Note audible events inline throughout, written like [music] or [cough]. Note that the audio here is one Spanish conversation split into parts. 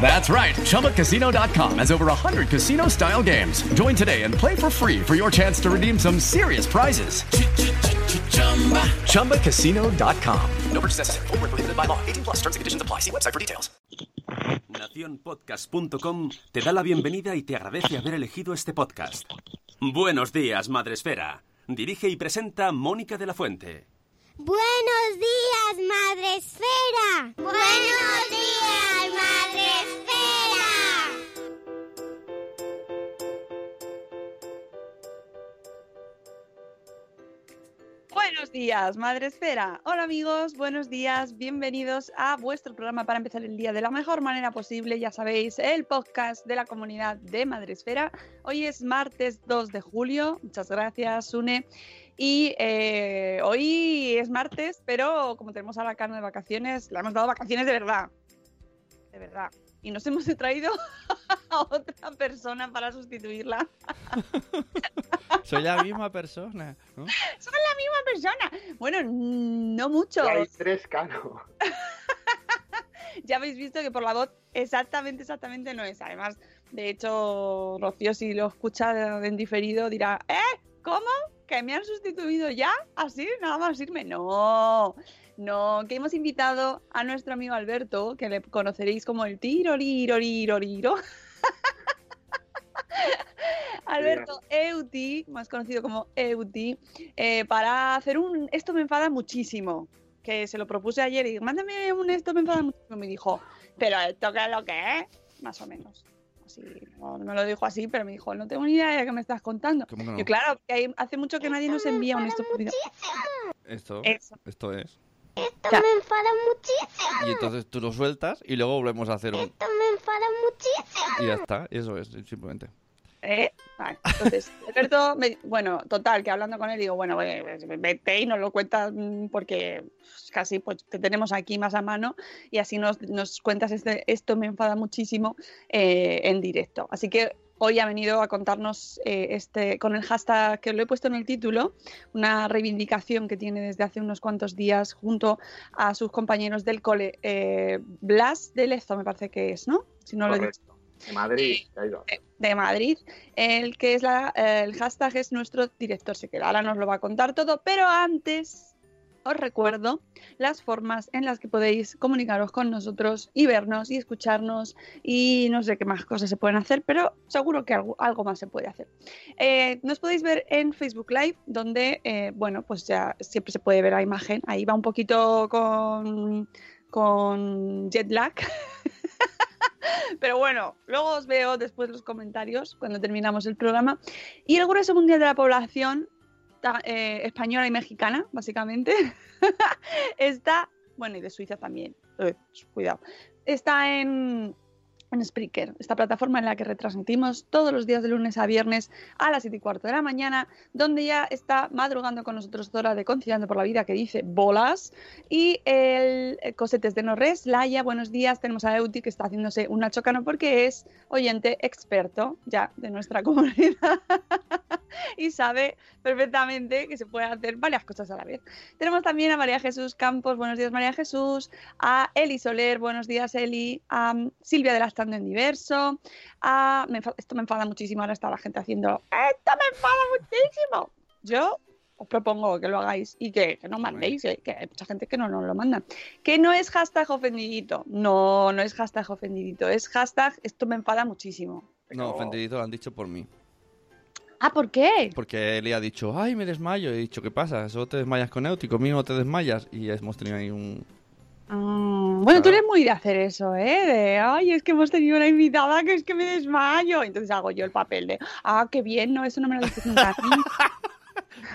That's right. ChumbaCasino.com has over 100 casino style games. Join today and play for free for your chance to redeem some serious prizes. ChumbaCasino.com. No purchase necessary. Where prohibited by law. 18 plus terms and conditions apply. See website for details. Nacionpodcast.com te da la bienvenida y te agradece haber elegido este podcast. Buenos días, Madresfera. Dirige y presenta Mónica de la Fuente. Buenos días, Madre Esfera. Buenos días, Madre Esfera. Buenos días, Madre Esfera. Hola amigos, buenos días, bienvenidos a vuestro programa para empezar el día de la mejor manera posible. Ya sabéis, el podcast de la comunidad de Madre Esfera. Hoy es martes 2 de julio. Muchas gracias, Sune. Y eh, hoy es martes, pero como tenemos a la Cano de vacaciones, le hemos dado vacaciones de verdad. De verdad. Y nos hemos traído [laughs] a otra persona para sustituirla. [laughs] Soy la misma persona. ¿no? Son la misma persona. Bueno, no mucho. Hay tres cano. [laughs] ya habéis visto que por la voz exactamente, exactamente no es. Además, de hecho, Rocío, si lo escucha en diferido, dirá, ¿eh? ¿Cómo? ¿Que me han sustituido ya? ¿Así? ¿Nada más irme? No, no, que hemos invitado a nuestro amigo Alberto, que le conoceréis como el tiroriroriroririro. [laughs] Alberto Euti, más conocido como Euti, eh, para hacer un Esto me enfada muchísimo. Que se lo propuse ayer y mándame un Esto me enfada muchísimo. Me dijo, ¿pero esto qué es lo que es? Más o menos. Así, no, no me lo dijo así, pero me dijo, no tengo ni idea de qué me estás contando. ¿Cómo que no? Yo, claro, que hay- hace mucho que nadie nos envía un enfada Esto, Eso. esto es. Esto Ya. me enfada muchísimo. Y entonces tú lo sueltas y luego volvemos a hacer un... Esto me enfada muchísimo. Y ya está, eso es, simplemente. ¿Eh? Vale, entonces, [laughs] Alberto, me- bueno, total, que hablando con él digo, bueno, pues, vete y nos lo cuentas mm, porque casi pues te tenemos aquí más a mano y así nos, nos cuentas este, esto me enfada muchísimo eh, en directo. Así que hoy ha venido a contarnos eh, este con el hashtag que lo he puesto en el título, una reivindicación que tiene desde hace unos cuantos días junto a sus compañeros del cole, eh, Blas de Lezo me parece que es, ¿no? Si no lo he dicho. De Madrid. ahí va. De Madrid, el que es la, el hashtag es nuestro director secreto. Ahora nos lo va a contar todo, pero antes os recuerdo las formas en las que podéis comunicaros con nosotros y vernos y escucharnos y no sé qué más cosas se pueden hacer, pero seguro que algo, algo más se puede hacer. Eh, nos podéis ver en Facebook Live, donde, eh, bueno, pues ya siempre se puede ver la imagen. Ahí va un poquito con, con jet lag. [laughs] [laughs] Pero bueno, luego os veo después los comentarios cuando terminamos el programa. Y el grueso mundial de la población eh, española y mexicana, básicamente, [laughs] está, bueno, y de Suiza también, cuidado, está en, en Spreaker, esta plataforma en la que retransmitimos todos los días de lunes a viernes a las 7 y cuarto de la mañana, donde ya está madrugando con nosotros Dora de Conciliando por la Vida, que dice bolas, y el Cosetes de Norres, Laia, buenos días, tenemos a Euti que está haciéndose una chocano porque es oyente experto ya de nuestra [laughs] comunidad. y sabe perfectamente que se pueden hacer varias cosas a la vez. Tenemos también a María Jesús Campos, buenos días María Jesús, a Eli Soler, buenos días Eli, a Silvia de la Estando en Diverso, a... me esto me enfada muchísimo, ahora está la gente haciendo, esto me enfada muchísimo. Yo os propongo que lo hagáis y que, que no mandéis, eh, que hay mucha gente que no nos lo manda. Que no es hashtag ofendidito, no, no es hashtag ofendidito, es hashtag esto me enfada muchísimo. No, ofendidito lo han dicho por mí. Ah, ¿por qué? Porque él ha dicho, ay, me desmayo. He dicho, ¿qué pasa? Solo te desmayas con Eutico, mismo te desmayas. Y hemos tenido ahí un... Ah, bueno, tú eres muy de hacer eso, ¿eh? De, ay, es que hemos tenido una invitada que es que me desmayo. Entonces hago yo el papel de, ah, qué bien, no, eso no me lo dices nunca. [laughs]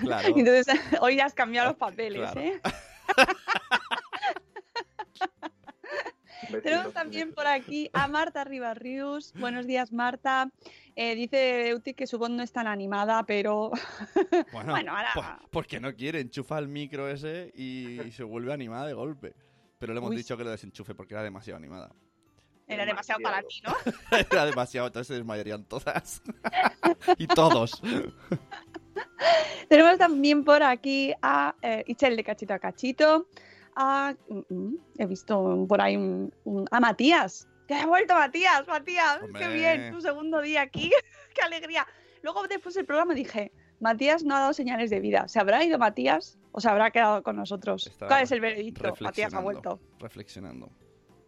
Claro. [laughs] Entonces [laughs] hoy ya has cambiado los papeles, Claro. ¿eh? Tenemos también por aquí a Marta Ribarrius. Buenos días, Marta. Eh, dice Euti que su voz no es tan animada, pero Bueno, Bueno, ahora- pues, porque no quiere, enchufa el micro ese y se vuelve animada de golpe. Pero le hemos Uy. dicho que lo desenchufe porque era demasiado animada. era demasiado para ti, ¿no? [laughs] era demasiado, entonces se desmayarían todas. [laughs] y todos. Tenemos también por aquí a eh, Ichel de Cachito a Cachito. A, mm, mm, he visto por ahí un- un- a Matías. ¡Que ha vuelto Matías! ¡Matías! ¡Qué bien! Tu segundo día aquí. [laughs] ¡Qué alegría! Luego después del programa dije, Matías no ha dado señales de vida. ¿Se habrá ido Matías o se habrá quedado con nosotros? Está ¿Cuál es el veredicto? Matías ha vuelto. Reflexionando.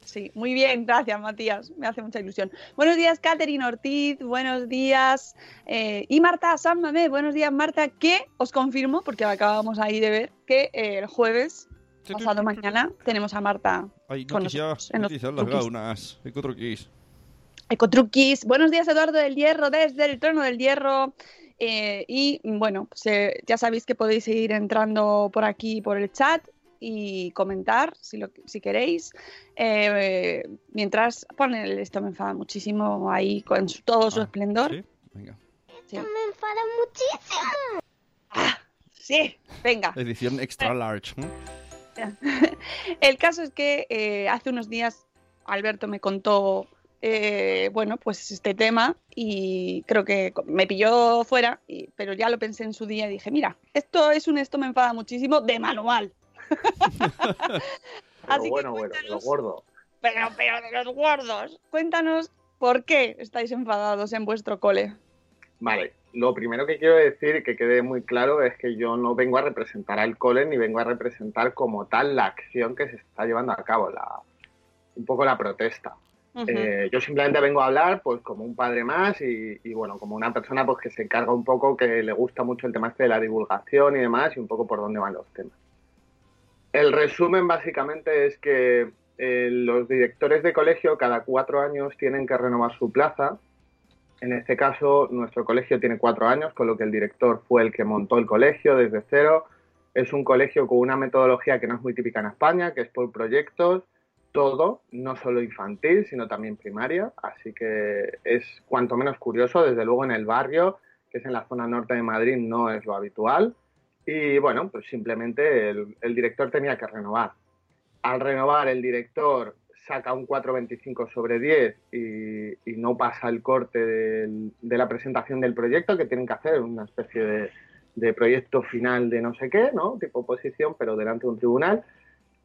Sí, muy bien, gracias Matías, me hace mucha ilusión. Buenos días, Catherine Ortiz, buenos días. eh, y Marta San Mamé, buenos días, Marta, que os confirmo, porque acabamos ahí de ver, que eh, el jueves, pasado mañana, tenemos a Marta Ay, con noticias, los las gaunas. Ecotruquis. Ecotruquis. Buenos días, Eduardo del Hierro, desde el Trono del Hierro. Eh, y bueno, pues, eh, ya sabéis que podéis seguir entrando por aquí, por el chat y comentar si, lo, si queréis. Eh, mientras ponen el esto me enfada muchísimo ahí con su- todo su Ah, esplendor. ¿Sí? Venga. Sí. Me enfada muchísimo. Sí, venga. Edición extra large. ¿no? [laughs] El caso es que eh, hace unos días Alberto me contó, eh, bueno, pues este tema y creo que me pilló fuera, y- pero ya lo pensé en su día y dije, mira, esto es un esto me enfada muchísimo de manual. Pero [laughs] Así que bueno, bueno, lo cuéntanos. gordo. Pero, pero de los gordos. Cuéntanos por qué estáis enfadados en vuestro cole. Vale, lo primero que quiero decir que quede muy claro es que yo no vengo a representar al cole ni vengo a representar como tal la acción que se está llevando a cabo, la, un poco la protesta. Ujú. Eh, yo simplemente vengo a hablar pues como un padre más y, y, bueno, como una persona pues que se encarga un poco, que le gusta mucho el tema este de la divulgación y demás y un poco por dónde van los temas. El resumen básicamente es que eh, los directores de colegio cada cuatro años tienen que renovar su plaza. En este caso, nuestro colegio tiene cuatro años, con lo que el director fue el que montó el colegio desde cero. Es un colegio con una metodología que no es muy típica en España, que es por proyectos, todo, no solo infantil, sino también primaria. Así que es cuanto menos curioso, desde luego en el barrio, que es en la zona norte de Madrid, no es lo habitual. Y bueno, pues simplemente el, director tenía que renovar. Al renovar, el director saca un 4,25 sobre 10 y, no pasa el corte de la presentación del proyecto, que tienen que hacer una especie de, proyecto final de no sé qué, ¿no? Tipo oposición, pero delante de un tribunal,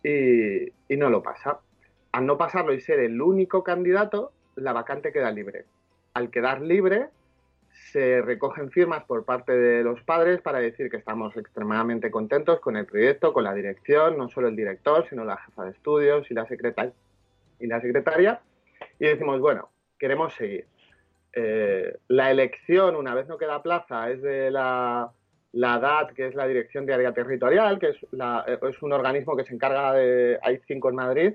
y no lo pasa. Al no pasarlo y ser el único candidato, la vacante queda libre. Al quedar libre, se recogen firmas por parte de los padres para decir que estamos extremadamente contentos con el proyecto, con la dirección, no solo el director, sino la jefa de estudios y la secretaria. Y la secretaria y decimos, bueno, queremos seguir. Eh, la elección, una vez no queda plaza, es de la, la DAT, que es la Dirección de Área Territorial, que es, la- eh, es un organismo que se encarga de, hay cinco en Madrid,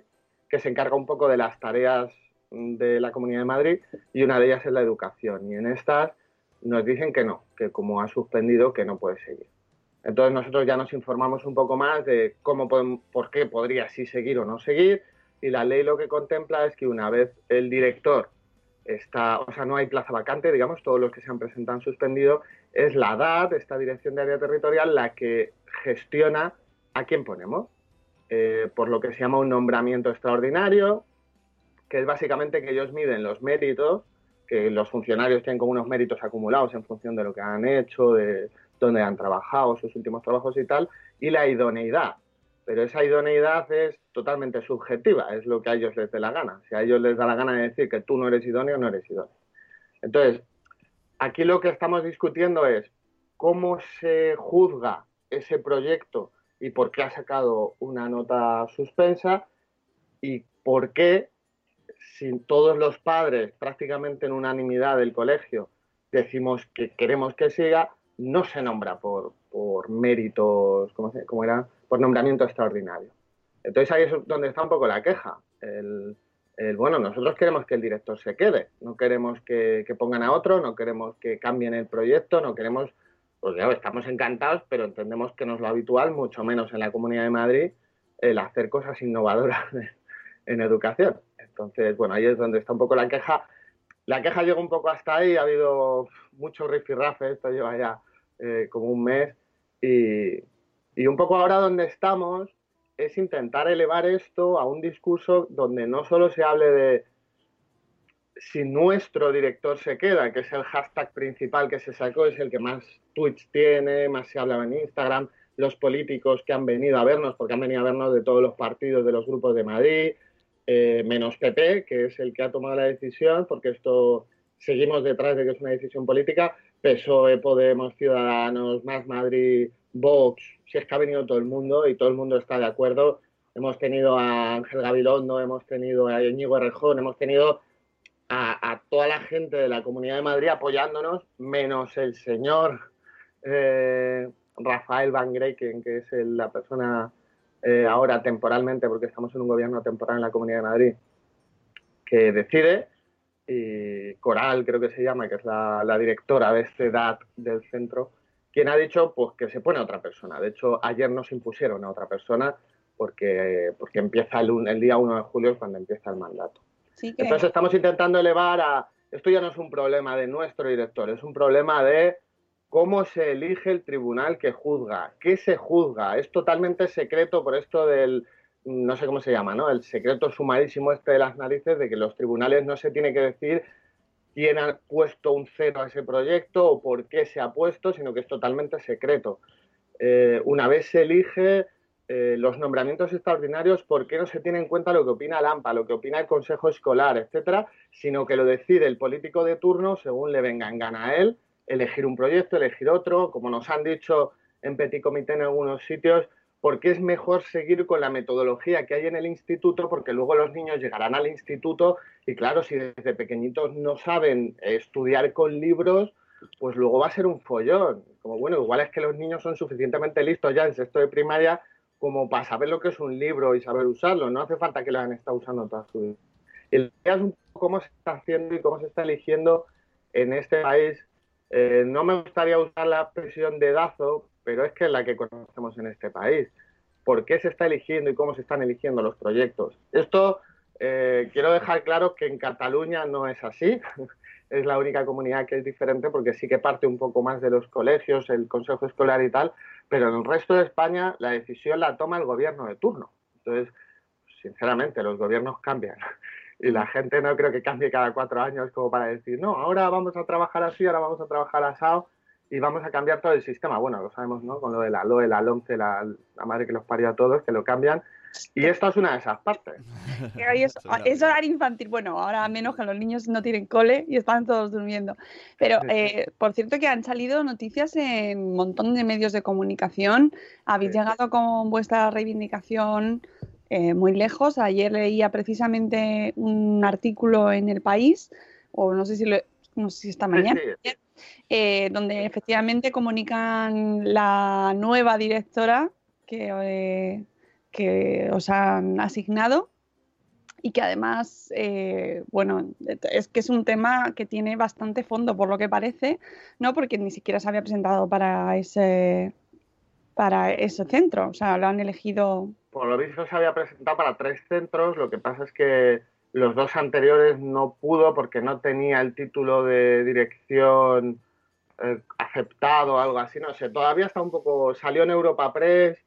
que se encarga un poco de las tareas de la Comunidad de Madrid y una de ellas es la educación. Y en estas nos dicen que no, que como ha suspendido, que no puede seguir. Entonces nosotros ya nos informamos un poco más de cómo podem- por qué podría sí seguir o no seguir y la ley lo que contempla es que una vez el director está, o sea, no hay plaza vacante, digamos, todos los que se han presentado han suspendido, es la DAT, esta Dirección de Área Territorial, la que gestiona a quién ponemos, eh, por lo que se llama un nombramiento extraordinario, que es básicamente que ellos miden los méritos que los funcionarios tienen como unos méritos acumulados en función de lo que han hecho, de dónde han trabajado, sus últimos trabajos y tal, y la idoneidad. Pero esa idoneidad es totalmente subjetiva, es lo que a ellos les dé la gana. Si a ellos les da la gana de decir que tú no eres idóneo, no eres idóneo. Entonces, aquí lo que estamos discutiendo es cómo se juzga ese proyecto y por qué ha sacado una nota suspensa y por qué, si todos los padres, prácticamente en unanimidad del colegio, decimos que queremos que siga, no se nombra por, por méritos, ¿cómo, era? Por nombramiento extraordinario. Entonces ahí es donde está un poco la queja. El, bueno, nosotros queremos que el director se quede, no queremos que, que, pongan a otro, no queremos que cambien el proyecto, no queremos, pues ya estamos encantados, pero entendemos que no es lo habitual, mucho menos en la Comunidad de Madrid, el hacer cosas innovadoras [laughs] en educación. Entonces, bueno, ahí es donde está un poco la queja. La queja llegó un poco hasta ahí, ha habido mucho rifirrafe, esto lleva ya eh, como un mes, y, y un poco ahora donde estamos es intentar elevar esto a un discurso donde no solo se hable de si nuestro director se queda, que es el hashtag principal que se sacó, es el que más tweets tiene, más se habla en Instagram, los políticos que han venido a vernos, porque han venido a vernos de todos los partidos de los grupos de Madrid, eh, menos PP, que es el que ha tomado la decisión, porque esto seguimos detrás de que es una decisión política, PSOE, Podemos, Ciudadanos, Más Madrid, Vox, si es que ha venido todo el mundo y todo el mundo está de acuerdo. Hemos tenido a Ángel Gabilondo, hemos tenido a Íñigo Errejón, hemos tenido a, toda la gente de la Comunidad de Madrid apoyándonos, menos el señor eh, Rafael Van Greken, que es el, la persona eh, ahora temporalmente, porque estamos en un gobierno temporal en la Comunidad de Madrid, que decide, y Coral creo que se llama, que es la, la directora de este DAT del centro, quien ha dicho pues que se pone a otra persona. De hecho, ayer nos impusieron a otra persona porque, porque empieza el, el día 1 de julio es cuando empieza el mandato. Entonces estamos intentando elevar a... Esto ya no es un problema de nuestro director, es un problema de cómo se elige el tribunal que juzga, qué se juzga. Es totalmente secreto por esto del, no sé cómo se llama, ¿no? El secreto sumarísimo este de las narices de que los tribunales no se tiene que decir quién ha puesto un cero a ese proyecto o por qué se ha puesto, sino que es totalmente secreto. Eh, una vez se elige eh, los nombramientos extraordinarios, ¿por qué no se tiene en cuenta lo que opina el AMPA, lo que opina el Consejo Escolar, etcétera, sino que lo decide el político de turno según le venga en gana a él, elegir un proyecto, elegir otro, como nos han dicho en Petit Comité en algunos sitios, porque es mejor seguir con la metodología que hay en el instituto, porque luego los niños llegarán al instituto y claro, si desde pequeñitos no saben estudiar con libros, pues luego va a ser un follón. Como bueno, igual es que los niños son suficientemente listos ya en sexto de primaria como para saber lo que es un libro y saber usarlo. No hace falta que lo hayan estado usando toda su vida. La idea es un poco cómo se está haciendo y cómo se está eligiendo en este país. Eh, no me gustaría usar la expresión dedazo, pero es que es la que conocemos en este país. ¿Por qué se está eligiendo y cómo se están eligiendo los proyectos? Esto eh, quiero dejar claro que en Cataluña no es así. [laughs] es la única comunidad que es diferente porque sí que parte un poco más de los colegios, el consejo escolar y tal, pero en el resto de España la decisión la toma el gobierno de turno. Entonces, sinceramente, los gobiernos cambian. [laughs] Y la gente no creo que cambie cada cuatro años como para decir, no, ahora vamos a trabajar así, ahora vamos a trabajar asado y vamos a cambiar todo el sistema. Bueno, lo sabemos, ¿no? Con lo de la LOE, la LOMCE, la, la madre que los parió a todos, que lo cambian. Y esta es una de esas partes. [laughs] Es, es, horario infantil. Bueno, ahora menos que los niños no tienen cole y están todos durmiendo. Pero, eh, por cierto, que han salido noticias en un montón de medios de comunicación. Habéis sí. llegado con vuestra reivindicación eh, muy lejos. Ayer leía precisamente un artículo en El País, o no sé si, lo, no sé si esta mañana. Sí, eh, donde efectivamente comunican la nueva directora que, eh, que os han asignado y que además, eh, bueno, es que es un tema que tiene bastante fondo por lo que parece, ¿no? Porque ni siquiera se había presentado para ese para ese centro, o sea, lo han elegido. Por lo visto se había presentado para tres centros, lo que pasa es que los dos anteriores no pudo porque no tenía el título de dirección eh, aceptado o algo así, no sé, todavía está un poco, salió en Europa Press,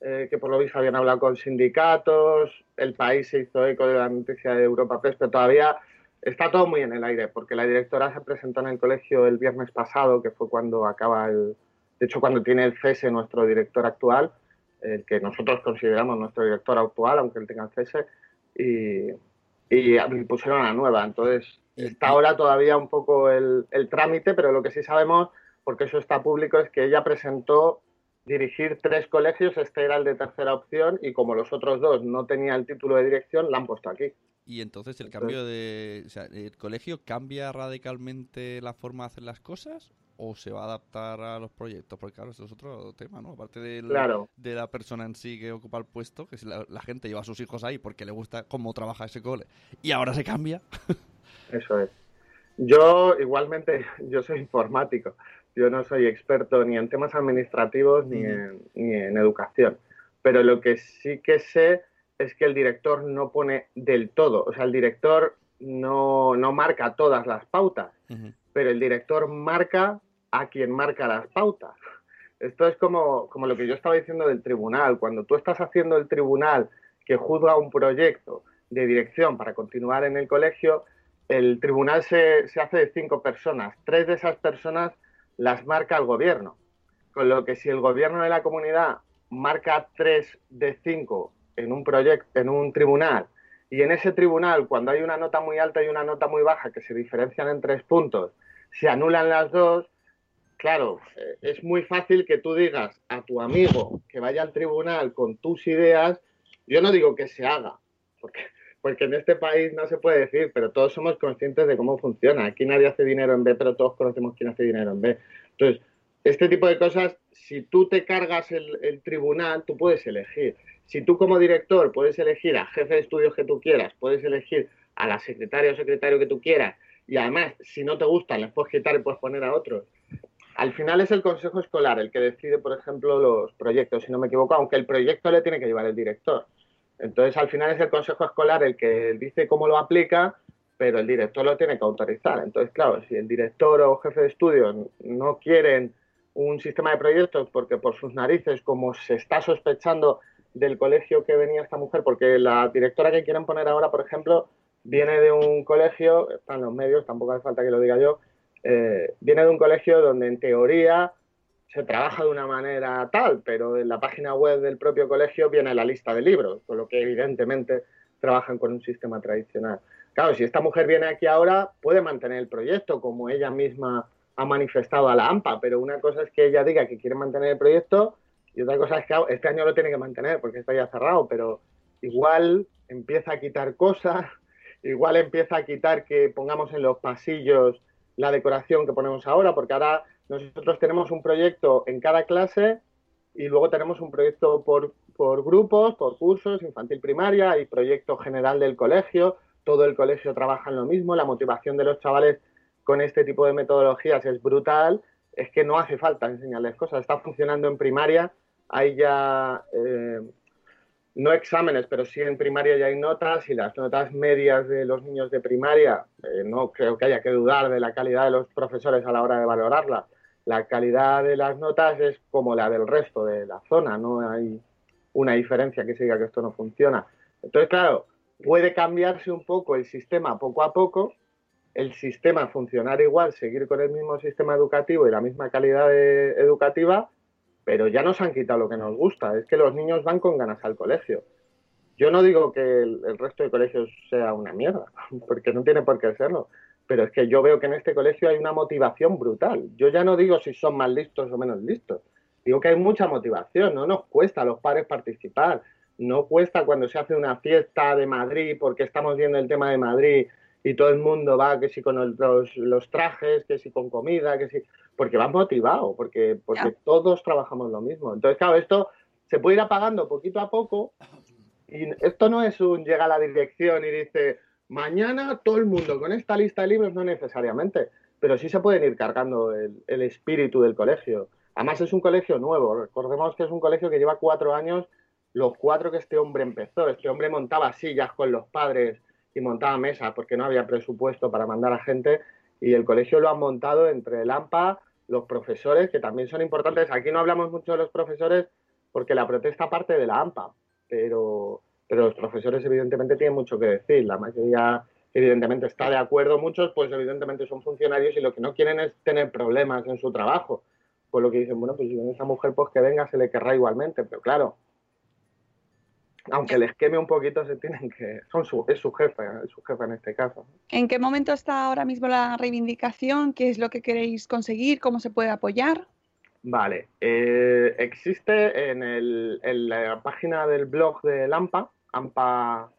eh, que por lo visto habían hablado con sindicatos, el país se hizo eco de la noticia de Europa Press, pero todavía está todo muy en el aire, porque la directora se presentó en el colegio el viernes pasado, que fue cuando acaba el, de hecho cuando tiene el cese nuestro director actual, el que nosotros consideramos nuestro director actual, aunque él tenga el cese, y, y pusieron a la nueva. Entonces, está ahora todavía un poco el, el trámite, pero lo que sí sabemos, porque eso está público, es que ella presentó dirigir tres colegios, este era el de tercera opción, y como los otros dos no tenían el título de dirección, la han puesto aquí. Y entonces el cambio de... O sea, ¿el colegio cambia radicalmente la forma de hacer las cosas o se va a adaptar a los proyectos? Porque claro, esto es otro tema, ¿no? Aparte del, Claro. de la persona en sí que ocupa el puesto, que si la, la gente lleva a sus hijos ahí porque le gusta cómo trabaja ese cole, y ahora se cambia. Eso es. Yo igualmente, [laughs] yo soy informático. Yo no soy experto ni en temas administrativos ni, en, ni en educación. Pero lo que sí que sé es que el director no pone del todo. O sea, el director no, no marca todas las pautas, pero el director marca a quien marca las pautas. Esto es como, como lo que yo estaba diciendo del tribunal. Cuando tú estás haciendo el tribunal que juzga un proyecto de dirección para continuar en el colegio, el tribunal se, se hace de cinco personas. Tres de esas personas las marca el gobierno. Con lo que si el gobierno de la comunidad marca tres de cinco en un proyecto, en un tribunal, y en ese tribunal, cuando hay una nota muy alta y una nota muy baja que se diferencian en tres puntos, se anulan las dos, claro, eh, es muy fácil que tú digas a tu amigo que vaya al tribunal con tus ideas, yo no digo que se haga, porque, porque en este país no se puede decir, pero todos somos conscientes de cómo funciona. Aquí nadie hace dinero en B, pero todos conocemos quién hace dinero en B. Entonces, este tipo de cosas, si tú te cargas el, tribunal, tú puedes elegir. Si tú como director puedes elegir a jefe de estudios que tú quieras, puedes elegir a la secretaria o secretario que tú quieras, y además, si no te gustan, les puedes quitar y puedes poner a otros. Al final es el consejo escolar el que decide, por ejemplo, los proyectos, si no me equivoco, aunque el proyecto le tiene que llevar el director. Entonces, al final es el consejo escolar el que dice cómo lo aplica, pero el director lo tiene que autorizar. Entonces, claro, si el director o jefe de estudios no quieren un sistema de proyectos porque por sus narices, como se está sospechando del colegio que venía esta mujer, porque la directora que quieren poner ahora, por ejemplo, viene de un colegio, está en los medios, tampoco hace falta que lo diga yo, eh, viene de un colegio donde en teoría se trabaja de una manera tal, pero en la página web del propio colegio viene la lista de libros, con lo que evidentemente trabajan con un sistema tradicional. Claro, si esta mujer viene aquí ahora, puede mantener el proyecto, como ella misma ha manifestado a la AMPA, pero una cosa es que ella diga que quiere mantener el proyecto y otra cosa es que este año lo tiene que mantener porque está ya cerrado, pero igual empieza a quitar cosas, [laughs] igual empieza a quitar que pongamos en los pasillos la decoración que ponemos ahora, porque ahora nosotros tenemos un proyecto en cada clase y luego tenemos un proyecto por, por grupos, por cursos, infantil primaria y proyecto general del colegio. Todo el colegio trabaja en lo mismo, la motivación de los chavales con este tipo de metodologías es brutal. Es que no hace falta enseñarles cosas, está funcionando en primaria, hay ya eh, no exámenes, pero sí en primaria ya hay notas y las notas medias de los niños de primaria, eh, no creo que haya que dudar de la calidad de los profesores a la hora de valorarla. La calidad de las notas es como la del resto de la zona, no hay una diferencia que se diga que esto no funciona. Entonces, claro, puede cambiarse un poco el sistema poco a poco, el sistema funcionar igual, seguir con el mismo sistema educativo y la misma calidad educativa, pero ya nos han quitado lo que nos gusta, es que los niños van con ganas al colegio. Yo no digo que el, el resto de colegios sea una mierda, [laughs] porque no tiene por qué serlo, pero es que yo veo que en este colegio hay una motivación brutal. Yo ya no digo si son más listos o menos listos, digo que hay mucha motivación, no nos cuesta a los padres participar, no cuesta cuando se hace una fiesta de Madrid porque estamos viendo el tema de Madrid y todo el mundo va que si con el- los, los trajes, que si con comida, que si porque van motivados, porque, porque todos trabajamos lo mismo. Entonces, claro, esto se puede ir apagando poquito a poco y esto no es un llega a la dirección y dice mañana todo el mundo con esta lista de libros, no necesariamente, pero sí se pueden ir cargando el, espíritu del colegio. Además es un colegio nuevo, recordemos que es un colegio que lleva cuatro años, los cuatro que este hombre empezó. Este hombre montaba sillas con los padres y montaba mesas porque no había presupuesto para mandar a gente y el colegio lo han montado entre el AMPA, los profesores, que también son importantes. Aquí no hablamos mucho de los profesores porque la protesta parte de la AMPA, pero, pero los profesores evidentemente tienen mucho que decir. La mayoría evidentemente está de acuerdo muchos, pues evidentemente son funcionarios y lo que no quieren es tener problemas en su trabajo. Pues lo que dicen, bueno, pues si viene esa mujer, pues que venga, se le querrá igualmente, pero claro, aunque les queme un poquito, se tienen que, son su, es su jefe, es su jefe en este caso. ¿En qué momento está ahora mismo la reivindicación? ¿Qué es lo que queréis conseguir? ¿Cómo se puede apoyar? Vale, eh, existe en, el, en la página del blog de Lampa, AMPA,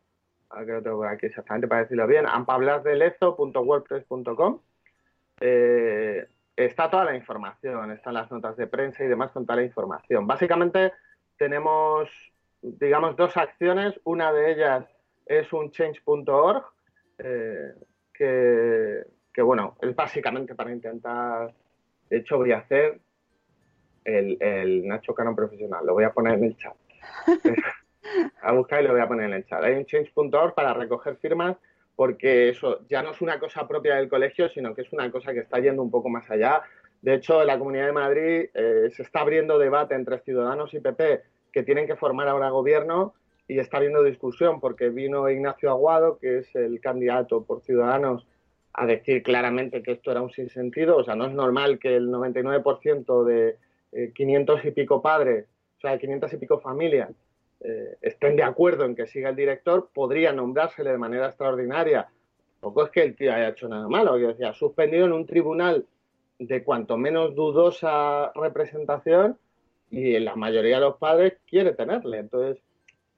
que lo tengo aquí exactamente para decirlo bien, ampablasdelezo.wordpress.com. Eh, está toda la información, están las notas de prensa y demás con toda la información. Básicamente tenemos, digamos, dos acciones. Una de ellas es un change.org, eh, que, que, bueno, es básicamente para intentar, de hecho voy a hacer el, el Nacho Canon profesional, lo voy a poner en el chat. [laughs] a buscar y lo voy a poner en el chat. Hay un change.org para recoger firmas porque eso ya no es una cosa propia del colegio, sino que es una cosa que está yendo un poco más allá. De hecho, en la Comunidad de Madrid eh, se está abriendo debate entre Ciudadanos y PP que tienen que formar ahora gobierno y está habiendo discusión porque vino Ignacio Aguado, que es el candidato por Ciudadanos, a decir claramente que esto era un sinsentido. O sea, no es normal que el 99% de 500 eh, y pico padres, o sea, de 500 y pico familias, eh, estén de acuerdo en que siga el director, podría nombrársele de manera extraordinaria. Tampoco es que el tío haya hecho nada malo, yo decía, suspendido en un tribunal de cuanto menos dudosa representación y la mayoría de los padres quiere tenerle. Entonces,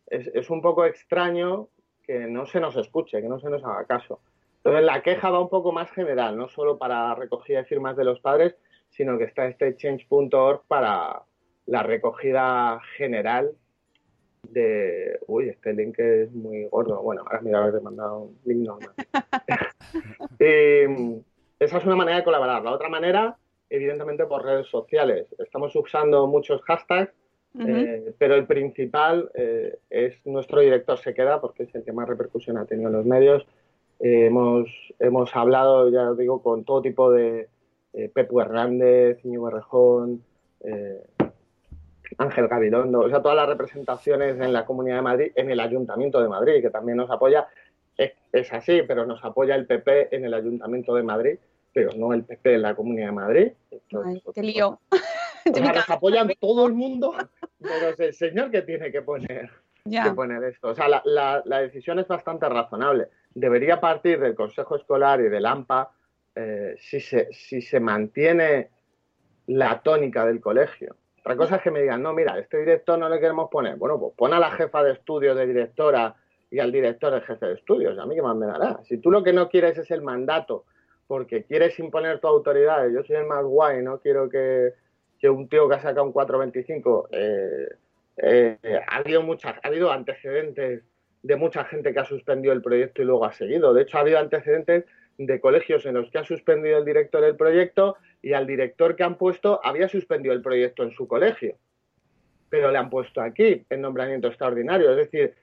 es, es, un poco extraño que no se nos escuche, que no se nos haga caso. Entonces, la queja va un poco más general, no solo para recogida de firmas de los padres, sino que está este change.org para la recogida general de... Uy, este link es muy gordo. Bueno, ahora mira, haber mandado un link normal. y, [laughs] [laughs] esa es una manera de colaborar. La otra manera, evidentemente, por redes sociales. Estamos usando muchos hashtags, uh -huh. eh, pero el principal eh, es nuestro director se queda, porque es el que más repercusión ha tenido en los medios. Eh, hemos, hemos hablado, ya os digo, con todo tipo de Pepu Hernández, Íñigo Rejón, Ángel Gabilondo, o sea, todas las representaciones en la Comunidad de Madrid, en el Ayuntamiento de Madrid, que también nos apoya, es, es, así, pero nos apoya el PP en el Ayuntamiento de Madrid, pero no el PP en la Comunidad de Madrid. Ay, qué lío. O sea, [laughs] nos apoyan todo el mundo, pero es el señor que tiene que poner, que poner esto. O sea, la, la, la, decisión es bastante razonable. Debería partir del Consejo Escolar y del AMPA eh, si, se, si se mantiene la tónica del colegio otra cosa es que me digan, no, mira, este director no le queremos poner. Bueno, pues pon a la jefa de estudios de directora y al director de jefe de estudios. A mí qué más me dará. Si tú lo que no quieres es el mandato, porque quieres imponer tu autoridad, yo soy el más guay, no quiero que, que un tío que ha sacado un 425, eh, eh, ha, habido muchas, ha habido antecedentes de mucha gente que ha suspendido el proyecto y luego ha seguido. De hecho, ha habido antecedentes de colegios en los que ha suspendido el director el proyecto y al director que han puesto había suspendido el proyecto en su colegio, pero le han puesto aquí en nombramiento extraordinario. Es decir,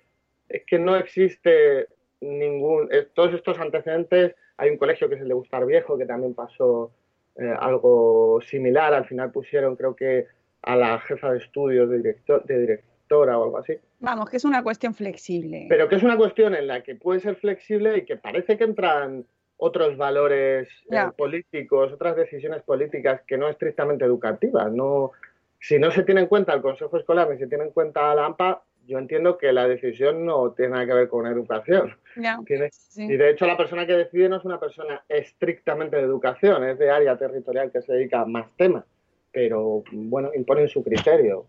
es que no existe ningún... Todos estos antecedentes, hay un colegio que es el de Gustar Viejo, que también pasó eh, algo similar, al final pusieron creo que a la jefa de estudios de, director, de directora o algo así. Vamos, que es una cuestión flexible. Pero que es una cuestión en la que puede ser flexible y que parece que entran otros valores yeah. eh, políticos, otras decisiones políticas que no estrictamente educativas. No, si no se tiene en cuenta el Consejo Escolar ni se tiene en cuenta la AMPA, yo entiendo que la decisión no tiene nada que ver con educación. Yeah. Sí. Y de hecho la persona que decide no es una persona estrictamente de educación, es de área territorial que se dedica a más temas, pero bueno, imponen su criterio,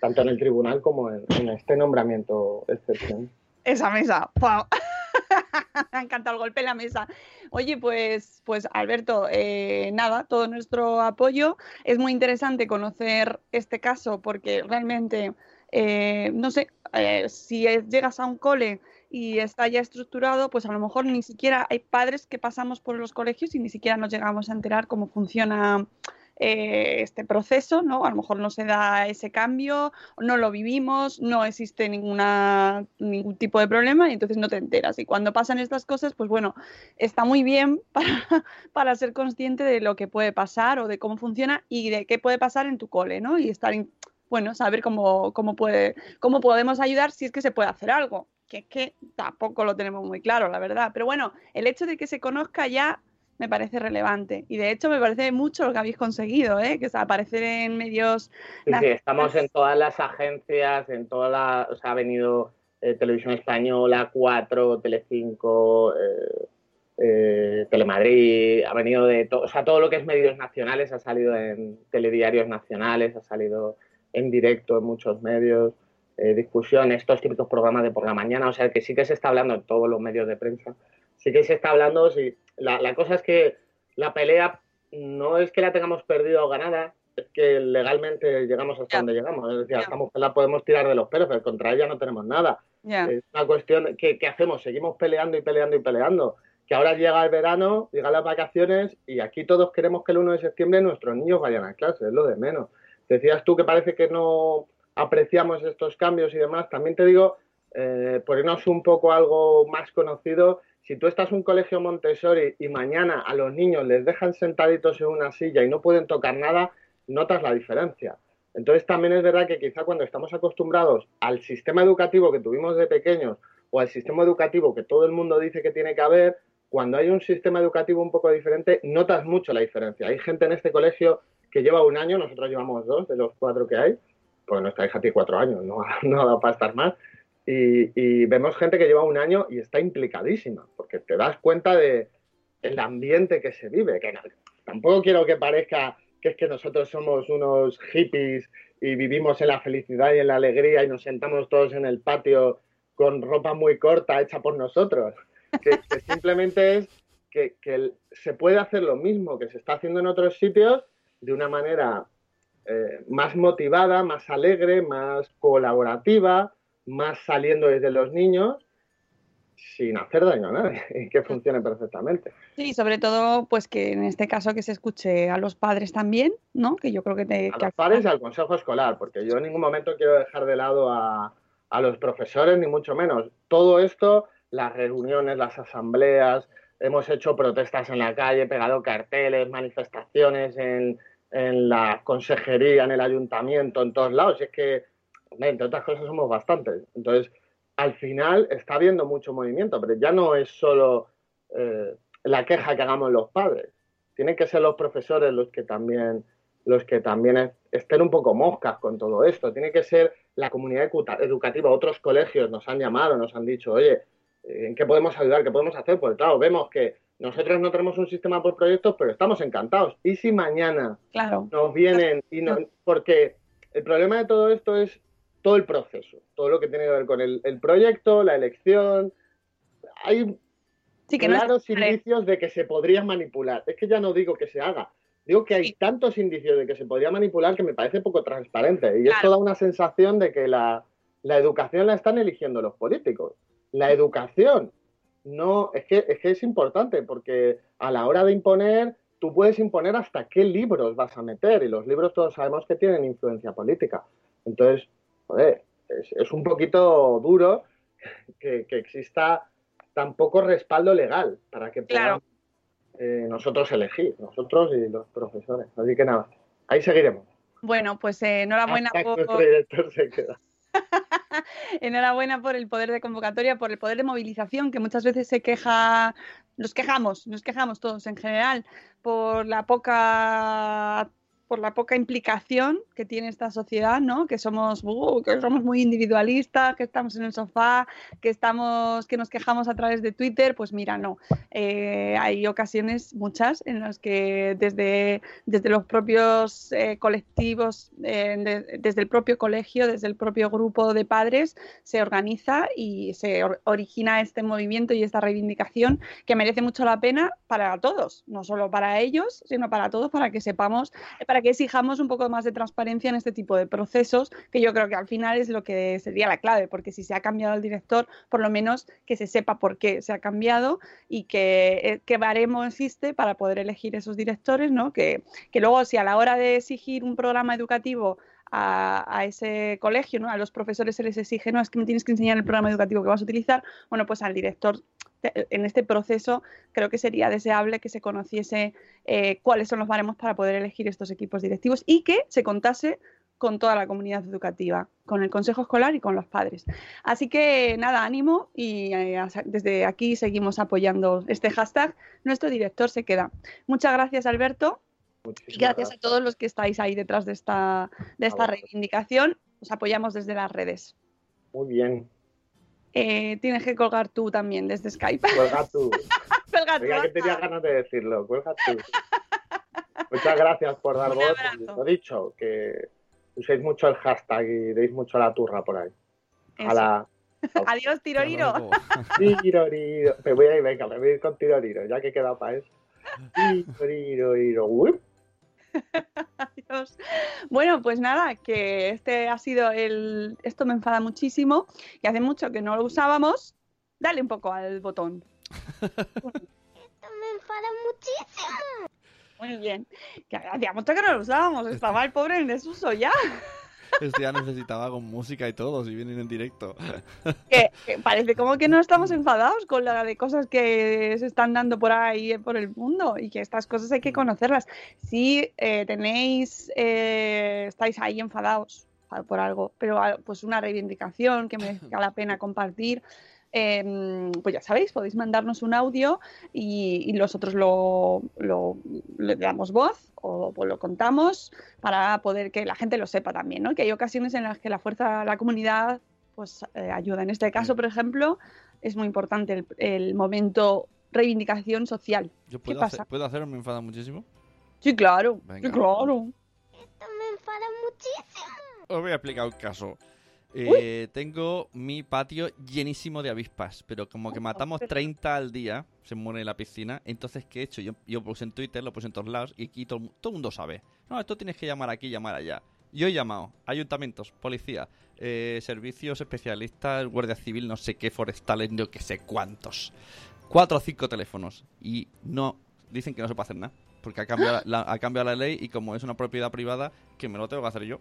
tanto en el tribunal como en, en este nombramiento excepcional. Esa mesa, wow. [laughs] [laughs] Me ha encantado el golpe en la mesa. Oye, pues, pues Alberto, eh, nada, todo nuestro apoyo. Es muy interesante conocer este caso porque realmente, eh, no sé, eh, si llegas a un cole y está ya estructurado, pues a lo mejor ni siquiera hay padres que pasamos por los colegios y ni siquiera nos llegamos a enterar cómo funciona eh, este proceso, ¿no? A lo mejor no se da ese cambio, no lo vivimos, no existe ninguna, ningún tipo de problema y entonces no te enteras. Y cuando pasan estas cosas, pues bueno, está muy bien [laughs] para, ser consciente de lo que puede pasar o de cómo funciona y de qué puede pasar en tu cole, ¿no? Y estar, bueno, saber cómo, puede, cómo podemos ayudar si es que se puede hacer algo. que es que tampoco lo tenemos muy claro, la verdad. Pero bueno, el hecho de que se conozca ya me parece relevante. Y de hecho me parece mucho lo que habéis conseguido, ¿eh? que es aparecer en medios... Sí, sí, estamos en todas las agencias, en toda la... O sea, ha venido eh, Televisión Española, 4, Telecinco, eh, eh, Telemadrid, ha venido de todo, o sea, todo lo que es medios nacionales ha salido en telediarios nacionales, ha salido en directo en muchos medios, discusión, estos típicos programas de por la mañana, o sea, que sí que se está hablando en todos los medios de prensa, sí que se está hablando, sí, la, la cosa es que la pelea no es que la tengamos perdido o ganada, es que legalmente llegamos hasta donde llegamos, es decir, estamos, la podemos tirar de los pelos, pero contra ella no tenemos nada. Ya. Es una cuestión que, ¿qué hacemos? Seguimos peleando y peleando y peleando. Que ahora llega el verano, llegan las vacaciones y aquí todos queremos que el 1 de septiembre nuestros niños vayan a clase, es lo de menos. Decías tú que parece que no apreciamos estos cambios y demás. También te digo, eh, por irnos un poco algo más conocido, si tú estás en un colegio Montessori y mañana a los niños les dejan sentaditos en una silla y no pueden tocar nada, notas la diferencia. Entonces también es verdad que quizá cuando estamos acostumbrados al sistema educativo que tuvimos de pequeños o al sistema educativo que todo el mundo dice que tiene que haber, cuando hay un sistema educativo un poco diferente, notas mucho la diferencia. Hay gente en este colegio que lleva un año, nosotros llevamos dos de los cuatro que hay, porque nuestra hija tiene cuatro años, no, [laughs] no ha dado para estar más. Y, vemos gente que lleva un año y está implicadísima, porque te das cuenta de el ambiente que se vive. Tampoco quiero que parezca que es que nosotros somos unos hippies y vivimos en la felicidad y en la alegría y nos sentamos todos en el patio con ropa muy corta hecha por nosotros. Que, simplemente es que, se puede hacer lo mismo que se está haciendo en otros sitios de una manera eh, más motivada, más alegre, más colaborativa, más saliendo desde los niños, sin hacer daño a nadie [laughs] y que funcione perfectamente. Sí, sobre todo, pues que en este caso que se escuche a los padres también, ¿no? Que yo creo que te... a que los padres y al consejo escolar, porque yo en ningún momento quiero dejar de lado a, a los profesores, ni mucho menos. Todo esto, las reuniones, las asambleas, hemos hecho protestas en la calle, pegado carteles, manifestaciones en, en la consejería, en el ayuntamiento, en todos lados. Y es que, entre otras cosas, somos bastantes. Entonces, al final está habiendo mucho movimiento, pero ya no es solo eh, la queja que hagamos los padres. Tienen que ser los profesores los que también los que también es- estén un poco moscas con todo esto. Tiene que ser la comunidad educativa. Otros colegios nos han llamado, nos han dicho, oye, ¿en qué podemos ayudar? ¿Qué podemos hacer? Pues claro, vemos que nosotros no tenemos un sistema por proyectos, pero estamos encantados. ¿Y si mañana Claro, nos vienen y no, porque el problema de todo esto es todo el proceso, todo lo que tiene que ver con el, el proyecto, la elección. Hay sí que no es claros indicios de que se podría manipular. Es que ya no digo que se haga, digo que hay Sí. tantos indicios de que se podría manipular que me parece poco transparente. Y esto Claro. da una sensación de que la, la educación la están eligiendo los políticos. La educación no, es que, es que es importante porque a la hora de imponer, tú puedes imponer hasta qué libros vas a meter y los libros todos sabemos que tienen influencia política. Entonces, joder, es, es un poquito duro que, que exista tan poco respaldo legal para que Claro. podamos eh, nosotros elegir, nosotros y los profesores. Así que nada, ahí seguiremos. Bueno, pues eh, enhorabuena por, nuestro director se queda. [laughs] enhorabuena por el poder de convocatoria, por el poder de movilización, que muchas veces se queja, nos quejamos, nos quejamos todos en general, por la poca por la poca implicación que tiene esta sociedad, ¿no? Que somos, uh, que somos muy individualistas, que estamos en el sofá, que estamos, que nos quejamos a través de Twitter, pues mira, no. Eh, hay ocasiones, muchas, en las que desde, desde los propios eh, colectivos, eh, de- desde el propio colegio, desde el propio grupo de padres, se organiza y se or- origina este movimiento y esta reivindicación que merece mucho la pena para todos, no solo para ellos, sino para todos, para que sepamos, para que exijamos un poco más de transparencia en este tipo de procesos, que yo creo que al final es lo que sería la clave, porque si se ha cambiado el director, por lo menos que se sepa por qué se ha cambiado y que, eh, qué baremo existe para poder elegir esos directores, ¿no? Que, que luego si a la hora de exigir un programa educativo a, a ese colegio, ¿no? A los profesores se les exige, no, es que me tienes que enseñar el programa educativo que vas a utilizar, bueno, pues al director en este proceso creo que sería deseable que se conociese eh, cuáles son los baremos para poder elegir estos equipos directivos y que se contase con toda la comunidad educativa, con el consejo escolar y con los padres. Así que nada, ánimo y eh, desde aquí seguimos apoyando este hashtag. Nuestro director se queda. Muchas gracias, Alberto. Y Muchísimas gracias a todos los que estáis ahí detrás de esta, de esta reivindicación. Os apoyamos desde las redes. Muy bien. Eh, tienes que colgar tú también desde Skype. Cuelga tú. [laughs] Cuelga tú, Oiga, que tenía ganas de decirlo. Cuelga tú. Muchas gracias por dar voz. Lo dicho, que uséis mucho el hashtag y deis mucho la turra por ahí. Eso. A la Adiós, Tiroriro. [laughs] Tiroriro. Me voy a ir, venga, me voy a ir con tiroriro, ya que queda para eso. Tiroriro. [laughs] Adiós. Bueno, pues nada, que este ha sido el. Esto me enfada muchísimo y hace mucho que no lo usábamos. Dale un poco al botón. Esto me enfada muchísimo. Muy bien. Que hacía mucho que no lo usábamos. Estaba el pobre en desuso ya. Este ya necesitaba con música y todo, si vienen en directo. Que, que parece como que no estamos enfadados con la de cosas que se están dando por ahí eh, por el mundo y que estas cosas hay que conocerlas. Si eh, tenéis, eh, estáis ahí enfadados por- por algo, pero ah, pues una reivindicación que merezca la pena compartir, eh, pues ya sabéis, podéis mandarnos un audio y, y nosotros lo, lo- le damos voz o pues lo contamos para poder que la gente lo sepa también, ¿no? Que hay ocasiones en las que la fuerza, la comunidad pues eh, ayuda. En este caso, por ejemplo, es muy importante el, el momento reivindicación social. ¿Yo ¿Qué puedo, pasa? hacer, ¿puedo hacerlo? Me enfada muchísimo. Sí, claro, Venga. sí, claro. Esto me enfada muchísimo. Os voy a explicar un caso. Eh, tengo mi patio llenísimo de avispas, pero como que matamos 30 al día, se muere en la piscina. Entonces, ¿qué he hecho? Yo, yo puse en Twitter, lo puse en todos lados y aquí todo, todo el mundo sabe. No, esto tienes que llamar aquí, llamar allá. Yo he llamado, ayuntamientos, policía, eh, servicios especialistas, guardia civil, no sé qué, forestales, no que sé cuántos. Cuatro o cinco teléfonos. Y no, dicen que no se puede hacer nada. Porque ha cambiado la, [gasps] ha cambiado la ley y como es una propiedad privada, que me lo tengo que hacer yo.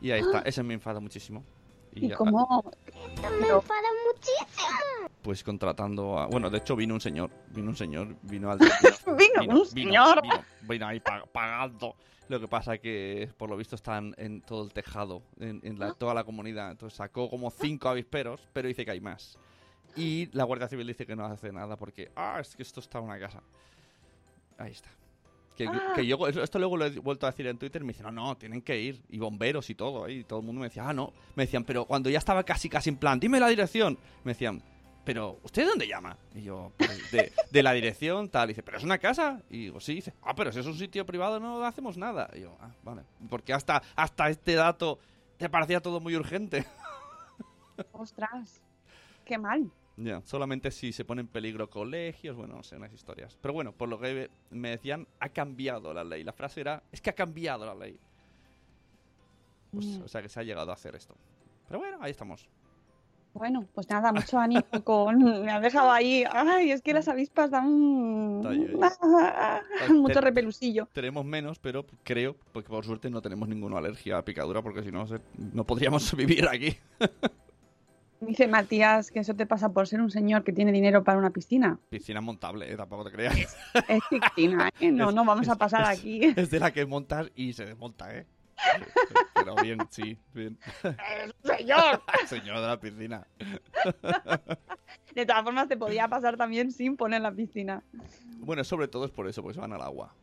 Y ahí está, [gasps] ese me enfada muchísimo. ¿Y cómo? Esto me Pero- enfada muchísimo. Pues contratando a... Bueno, de hecho vino un señor, vino un señor, vino al... [laughs] Vino un señor. Vino, vino ahí pa- pagando. Lo que pasa que, por lo visto, están en todo el tejado, en, en la- toda la comunidad. Entonces sacó como cinco avisperos, pero dice que hay más. Y la Guardia Civil dice que no hace nada porque, ah, es que esto está en una casa. Ahí está. Que, Ah. que yo, esto luego lo he vuelto a decir en Twitter, me dicen, no, no, tienen que ir. Y bomberos y todo. Y todo el mundo me decía, ah, no. Me decían, pero cuando ya estaba casi, casi en plan, dime la dirección. Me decían, pero, ¿usted de dónde llama? Y yo, "Pues de, de la dirección, tal. Y dice, ¿pero es una casa? Y digo, sí. dice, ah, pero si es un sitio privado no hacemos nada. Y yo, ah, vale. Porque hasta, hasta este dato te parecía todo muy urgente. Ostras, qué mal. Ya, solamente si se pone en peligro colegios, bueno, no sé, unas historias. Pero bueno, por lo que me decían, ha cambiado la ley. La frase era, es que ha cambiado la ley. Pues. O sea que se ha llegado a hacer esto. Pero bueno, ahí estamos. Bueno, pues nada, mucho ánimo con... Me ha dejado ahí... Ay, es que las avispas dan... [laughs] Mucho repelusillo. Tenemos menos, pero creo, porque por suerte no tenemos ninguna alergia a picadura, porque si no, no podríamos [laughs] vivir aquí. Dice Matías que eso te pasa por ser un señor que tiene dinero para una piscina. Piscina montable, eh, tampoco te creas. Es piscina, ¿eh? No, Es- no vamos a pasar es- aquí. Es de la que montas y se desmonta, ¿eh? Pero bien, sí, bien. ¡Señor! [laughs] Señor de la piscina. De todas formas, te podía pasar también sin poner la piscina. Bueno, sobre todo es por eso, porque se van al agua.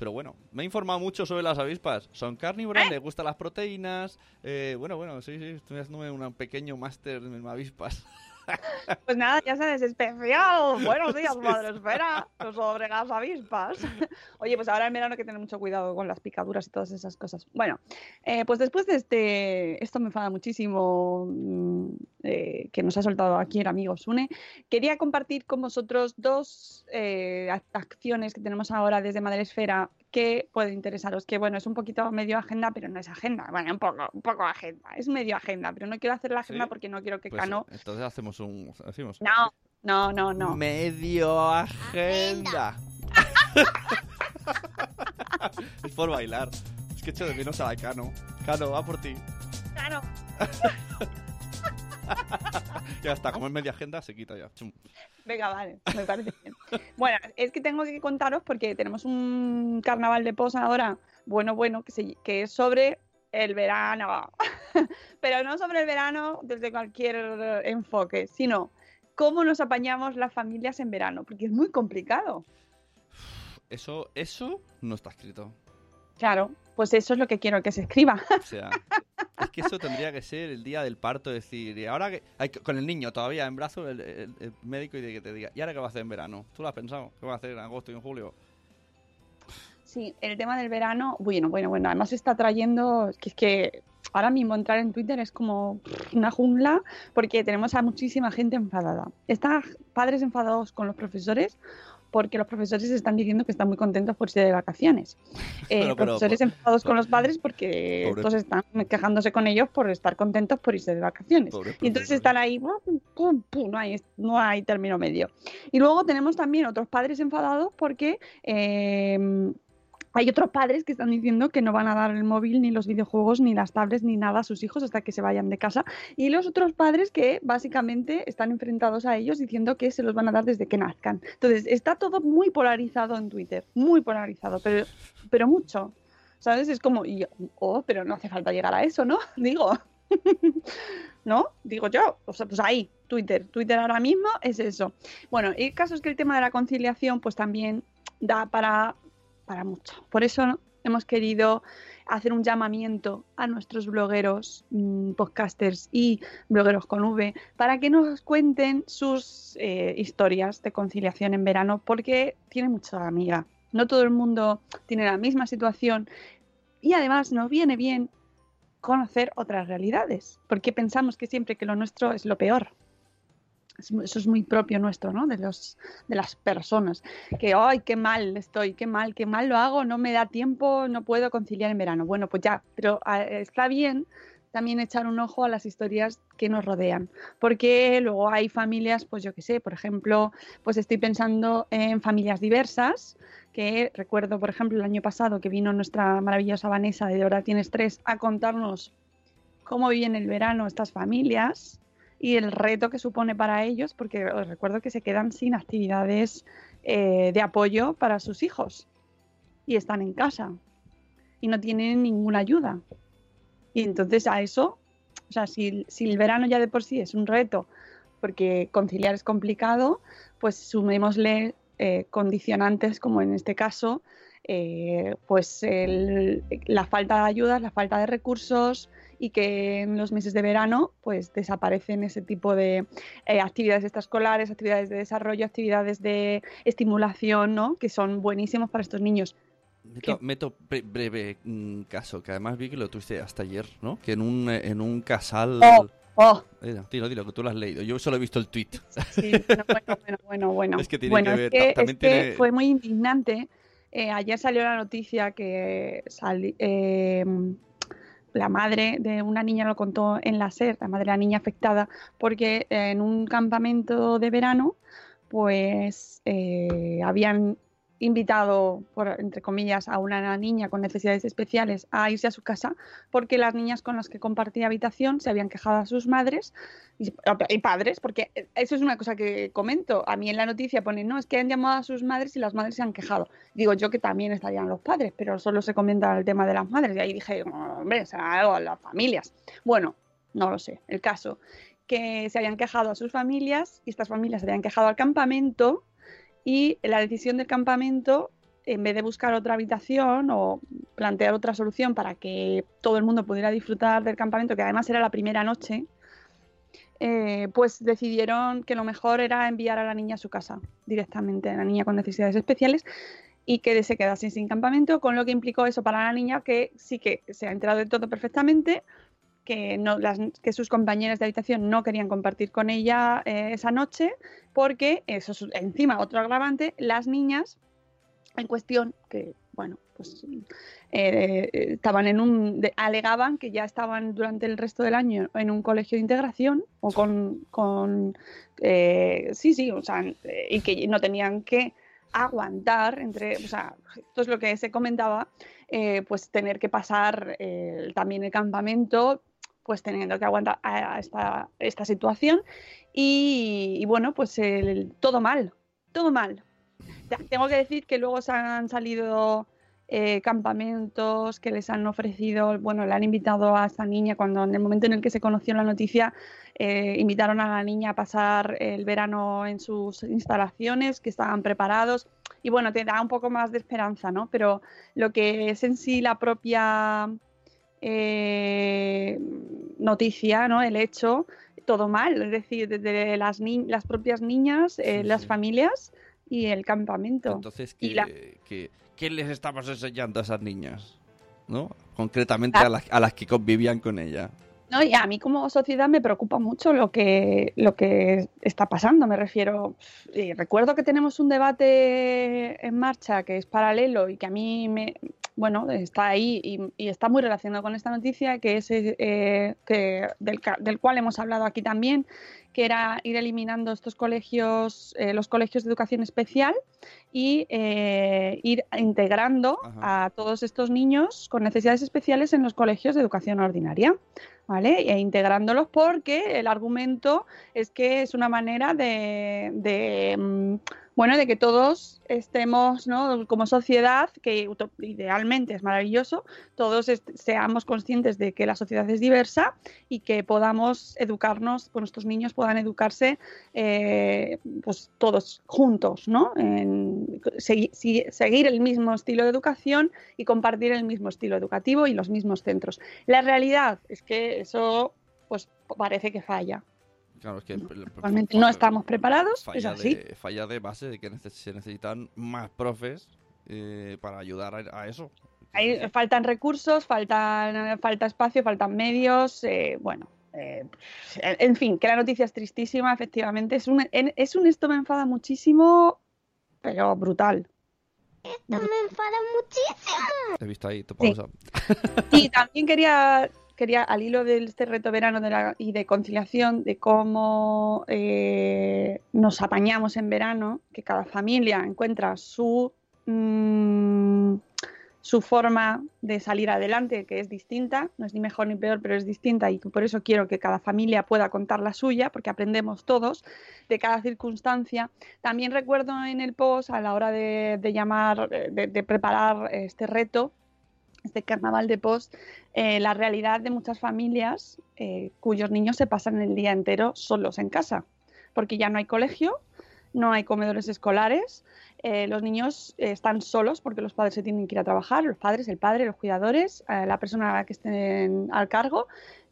Pero bueno, me he informado mucho sobre las avispas. Son carnívoras, les gustan las proteínas. eh, bueno, bueno, sí, sí, estoy haciéndome un pequeño máster en avispas. [laughs] Pues nada, ya sabes, especial. [laughs] Buenos días, madre espera. Sobre las avispas. [laughs] Oye, pues ahora en verano hay que tener mucho cuidado con las picaduras y todas esas cosas. Bueno, eh, pues después de este. Esto me enfada muchísimo. mm, eh, que nos ha soltado aquí el amigo Sune. Quería compartir con vosotros dos eh, ac- acciones que tenemos ahora desde Madresfera que puede interesaros. Que bueno, es un poquito medio agenda, pero no es agenda. Bueno, un poco, un poco agenda. Es medio agenda, pero no quiero hacer la agenda ¿Sí? porque no quiero que Pues, Cano. entonces hacemos un... Hacemos No, no, no, no. Medio agenda. es por bailar. Es que echo de menos a la Cano. Cano, va por ti. Claro. [laughs] [laughs] Ya está, como es media agenda, se quita ya. Chum. Venga, vale, me parece bien. Bueno, es que tengo que contaros porque tenemos un carnaval de posa ahora, bueno, bueno, que, se- que es sobre el verano. [laughs] Pero no sobre el verano desde cualquier enfoque, sino cómo nos apañamos las familias en verano, porque es muy complicado. Eso, eso no está escrito. Claro, pues eso es lo que quiero que se escriba. O sea, [laughs] es que eso tendría que ser el día del parto, decir, y ahora que, con el niño todavía en brazos, el, médico y de que te diga, ¿y ahora qué va a hacer en verano? ¿Tú lo has pensado? ¿Qué va a hacer en agosto y en julio? Sí, el tema del verano, bueno, bueno, bueno, además está trayendo, que es que ahora mismo entrar en Twitter es como una jungla porque tenemos a muchísima gente enfadada. Están padres enfadados con los profesores porque los profesores están diciendo que están muy contentos por irse de vacaciones. [laughs] Eh, Pero- pero- profesores enfadados con los padres porque Pobre- estos están quejándose con ellos por estar contentos por irse de vacaciones. Y entonces están ahí, pum, pum, pum, no hay, no hay término medio. Y luego tenemos también otros padres enfadados porque eh, hay otros padres que están diciendo que no van a dar el móvil, ni los videojuegos, ni las tablets, ni nada a sus hijos hasta que se vayan de casa. Y los otros padres que básicamente están enfrentados a ellos diciendo que se los van a dar desde que nazcan. Entonces, está todo muy polarizado en Twitter, muy polarizado, pero, pero mucho. ¿Sabes? Es como, oh, pero no hace falta llegar a eso, ¿no? [laughs] Digo. [laughs] ¿No? Digo yo. O sea, pues ahí, Twitter. Twitter ahora mismo es eso. Bueno, el caso es que el tema de la conciliación, pues también da para, para mucho. Por eso hemos querido hacer un llamamiento a nuestros blogueros, mm, podcasters y blogueros con V para que nos cuenten sus eh, historias de conciliación en verano, porque tiene mucha amiga. No todo el mundo tiene la misma situación y además nos viene bien conocer otras realidades, porque pensamos que siempre que lo nuestro es lo peor. Eso es muy propio nuestro, ¿no? De, los, de las personas. Que, ¡ay, qué mal estoy! ¡Qué mal! ¡Qué mal lo hago! No me da tiempo, no puedo conciliar en verano. Bueno, pues ya, pero ah, está bien también echar un ojo a las historias que nos rodean. Porque luego hay familias, pues yo qué sé, por ejemplo, pues estoy pensando en familias diversas, que recuerdo, por ejemplo, el año pasado que vino nuestra maravillosa Vanessa de Ahora Tienes Tres a contarnos cómo viven el verano estas familias y el reto que supone para ellos, porque os recuerdo que se quedan sin actividades eh, de apoyo para sus hijos y están en casa y no tienen ninguna ayuda. Y entonces a eso, o sea, si, el verano ya de por sí es un reto, porque conciliar es complicado, pues sumémosle eh, condicionantes como en este caso, eh, pues el- la falta de ayudas, la falta de recursos y que en los meses de verano pues desaparecen ese tipo de eh, actividades extraescolares, actividades de desarrollo, actividades de estimulación, ¿no? Que son buenísimos para estos niños. Meto, meto bre- breve mm, caso, que además vi que lo tuviste hasta ayer, ¿no? Que en un, eh, en un casal... Oh, oh. Dilo, dilo, que tú lo has leído. Yo solo he visto el tweet. Sí, bueno, bueno, bueno, bueno. [laughs] Es que tiene Bueno, que es ver, ta- que, es que tiene- fue muy indignante. Eh, ayer salió la noticia que eh, la madre de una niña lo contó en la SER, la madre de la niña afectada, porque eh, en un campamento de verano, pues eh, habían invitado, por, entre comillas, a una niña con necesidades especiales a irse a su casa porque las niñas con las que compartía habitación se habían quejado a sus madres y, padres, porque eso es una cosa que comento. A mí en la noticia ponen, no, es que han llamado a sus madres y las madres se han quejado. Digo yo que también estarían los padres, pero solo se comenta el tema de las madres. Y ahí dije, hombre, será algo a las familias. Bueno, no lo sé. El caso, que se habían quejado a sus familias y estas familias se habían quejado al campamento y la decisión del campamento, en vez de buscar otra habitación o plantear otra solución para que todo el mundo pudiera disfrutar del campamento, que además era la primera noche, eh, pues decidieron que lo mejor era enviar a la niña a su casa directamente, a la niña con necesidades especiales, y que se quedase sin campamento, con lo que implicó eso para la niña que sí que se ha enterado de todo perfectamente, que, no, las, que sus compañeras de habitación no querían compartir con ella eh, esa noche, porque eso es encima otro agravante, las niñas en cuestión, que bueno, pues eh, estaban en un, de- alegaban que ya estaban durante el resto del año en un colegio de integración o con, con eh, sí, sí, o sea, eh, y que no tenían que aguantar entre, o sea, esto es lo que se comentaba, eh, pues tener que pasar eh, también el campamento, pues teniendo que aguantar a, esta, esta situación y, y bueno, pues el- todo mal, todo mal. Tengo que decir que luego se han salido eh, campamentos que les han ofrecido, bueno, le han invitado a esta niña cuando en el momento en el que se conoció la noticia, eh, invitaron a la niña a pasar el verano en sus instalaciones, que estaban preparados. Y bueno, te da un poco más de esperanza, ¿no? Pero lo que es en sí la propia eh, noticia, ¿no? El hecho, todo mal, es decir, desde las, ni- las propias niñas, eh, Sí, las sí. familias y el campamento. Entonces, Y ¿qué, la- qué- qué les estamos enseñando a esas niñas? ¿No? Concretamente Ah. a, las, a las que convivían con ella. No, y a mí como sociedad me preocupa mucho lo que, lo que está pasando. Me refiero, eh, recuerdo que tenemos un debate en marcha que es paralelo y que a mí me, bueno, está ahí y, y está muy relacionado con esta noticia, que es eh, que del, del cual hemos hablado aquí también, que era ir eliminando estos colegios, eh, los colegios de educación especial y eh, ir integrando Ajá. a todos estos niños con necesidades especiales en los colegios de educación ordinaria. ¿Vale? E integrándolos porque el argumento es que es una manera de, de, mm, bueno, de que todos estemos, ¿no? Como sociedad, que idealmente es maravilloso, todos seamos conscientes de que la sociedad es diversa y que podamos educarnos, pues nuestros niños puedan educarse eh, pues todos juntos, ¿no? En- segui- seguir el mismo estilo de educación y compartir el mismo estilo educativo y los mismos centros. La realidad es que eso pues parece que falla. Claro, es que Actualmente no estamos preparados, es falla así. de, falla de base de que se necesitan más profes eh, para ayudar a, a eso. Ahí faltan recursos, faltan, falta espacio, faltan medios, eh, bueno. Eh, en fin, que la noticia es tristísima, efectivamente. Es un, en- es un esto me enfada muchísimo, pero brutal. Esto me enfada muchísimo. He visto ahí tu Sí. pausa. Y también quería, quería al hilo de este reto verano de la- y de conciliación, de cómo eh, nos apañamos en verano, que cada familia encuentra su, mm, su forma de salir adelante, que es distinta, no es ni mejor ni peor, pero es distinta y por eso quiero que cada familia pueda contar la suya, porque aprendemos todos de cada circunstancia. También recuerdo en el post, a la hora de, llamar, eh, de- de preparar este reto, este carnaval de post, eh, la realidad de muchas familias eh, cuyos niños se pasan el día entero solos en casa, porque ya no hay colegio, no hay comedores escolares, eh, los niños eh, están solos porque los padres se tienen que ir a trabajar, los padres, el padre, los cuidadores, eh, la persona que estén al cargo,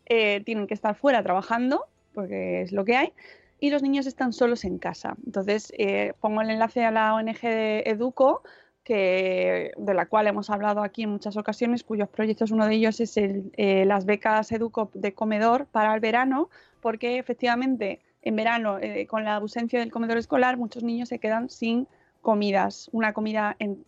eh, tienen que estar fuera trabajando, porque es lo que hay, y los niños están solos en casa. Entonces, eh, pongo el enlace a la ONG de Educo, que, de la cual hemos hablado aquí en muchas ocasiones, cuyos proyectos, uno de ellos es el, eh, las becas Educo de comedor para el verano, porque efectivamente en verano, eh, con la ausencia del comedor escolar, muchos niños se quedan sin comidas, una comida en-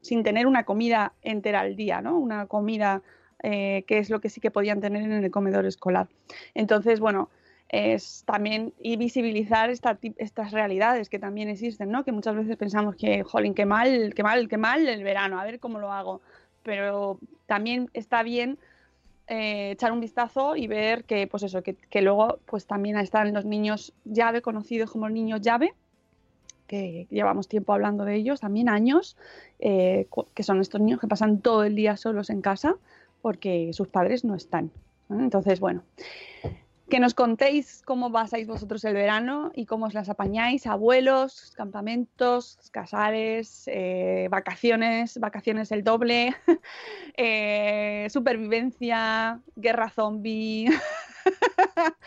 sin tener una comida entera al día, ¿no? Una comida eh, que es lo que sí que podían tener en el comedor escolar. Entonces, bueno, es también y visibilizar esta, estas realidades que también existen, ¿no? Que muchas veces pensamos que, jolín, qué mal, qué mal, qué mal el verano, a ver cómo lo hago. Pero también está bien eh, echar un vistazo y ver que, pues eso, que, que luego pues también están los niños llave, conocidos como niños llave, que llevamos tiempo hablando de ellos, también años, eh, que son estos niños que pasan todo el día solos en casa porque sus padres no están. Entonces, bueno, que nos contéis cómo pasáis vosotros el verano y cómo os las apañáis, abuelos, campamentos, casares, eh, vacaciones, vacaciones el doble, [laughs] eh, supervivencia, guerra zombie, [laughs]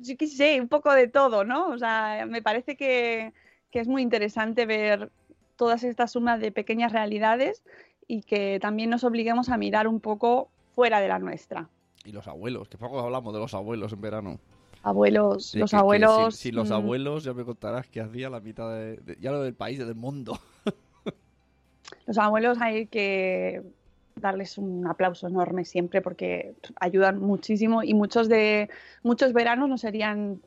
yo qué sé, un poco de todo, ¿no? O sea, me parece que, que es muy interesante ver todas estas sumas de pequeñas realidades y que también nos obliguemos a mirar un poco fuera de la nuestra. Y los abuelos, que poco hablamos de los abuelos en verano. Abuelos, Sí, los que- que abuelos. sin, sin los mm, abuelos ya me contarás que hacía la mitad de, de- ya lo del país, del mundo. [laughs] Los abuelos hay que darles un aplauso enorme siempre porque ayudan muchísimo y muchos de muchos veranos no serían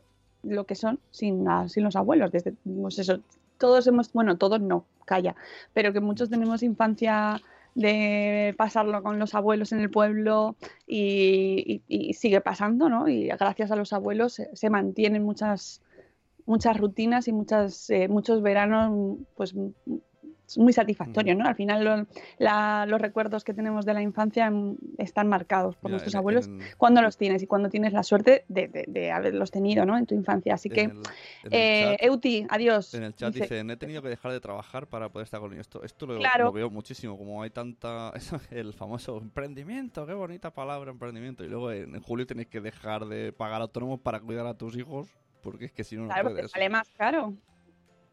lo que son sin, la- sin los abuelos. Desde, pues eso, todos hemos, bueno, todos no, calla, pero que muchos tenemos infancia de pasarlo con los abuelos en el pueblo y, sigue pasando, ¿no? Y gracias a los abuelos se, se mantienen muchas muchas rutinas y muchas eh, muchos veranos pues es muy satisfactorio, ¿no? Al final lo- la- los recuerdos que tenemos de la infancia mm, están marcados por nuestros abuelos en- cuando los tienes y cuando tienes la suerte de, de- de haberlos tenido, ¿no? En tu infancia. Así que, el, eh, chat- Euti, adiós. En el chat Dice- dicen, he tenido que dejar de trabajar para poder estar con ellos. Esto, esto lo, Claro. lo veo muchísimo, como hay tanta... [laughs] el famoso emprendimiento, qué bonita palabra, emprendimiento. Y luego en, en julio tienes que dejar de pagar autónomos para cuidar a tus hijos, porque es que si no, no Claro, porque puedes. sale más caro.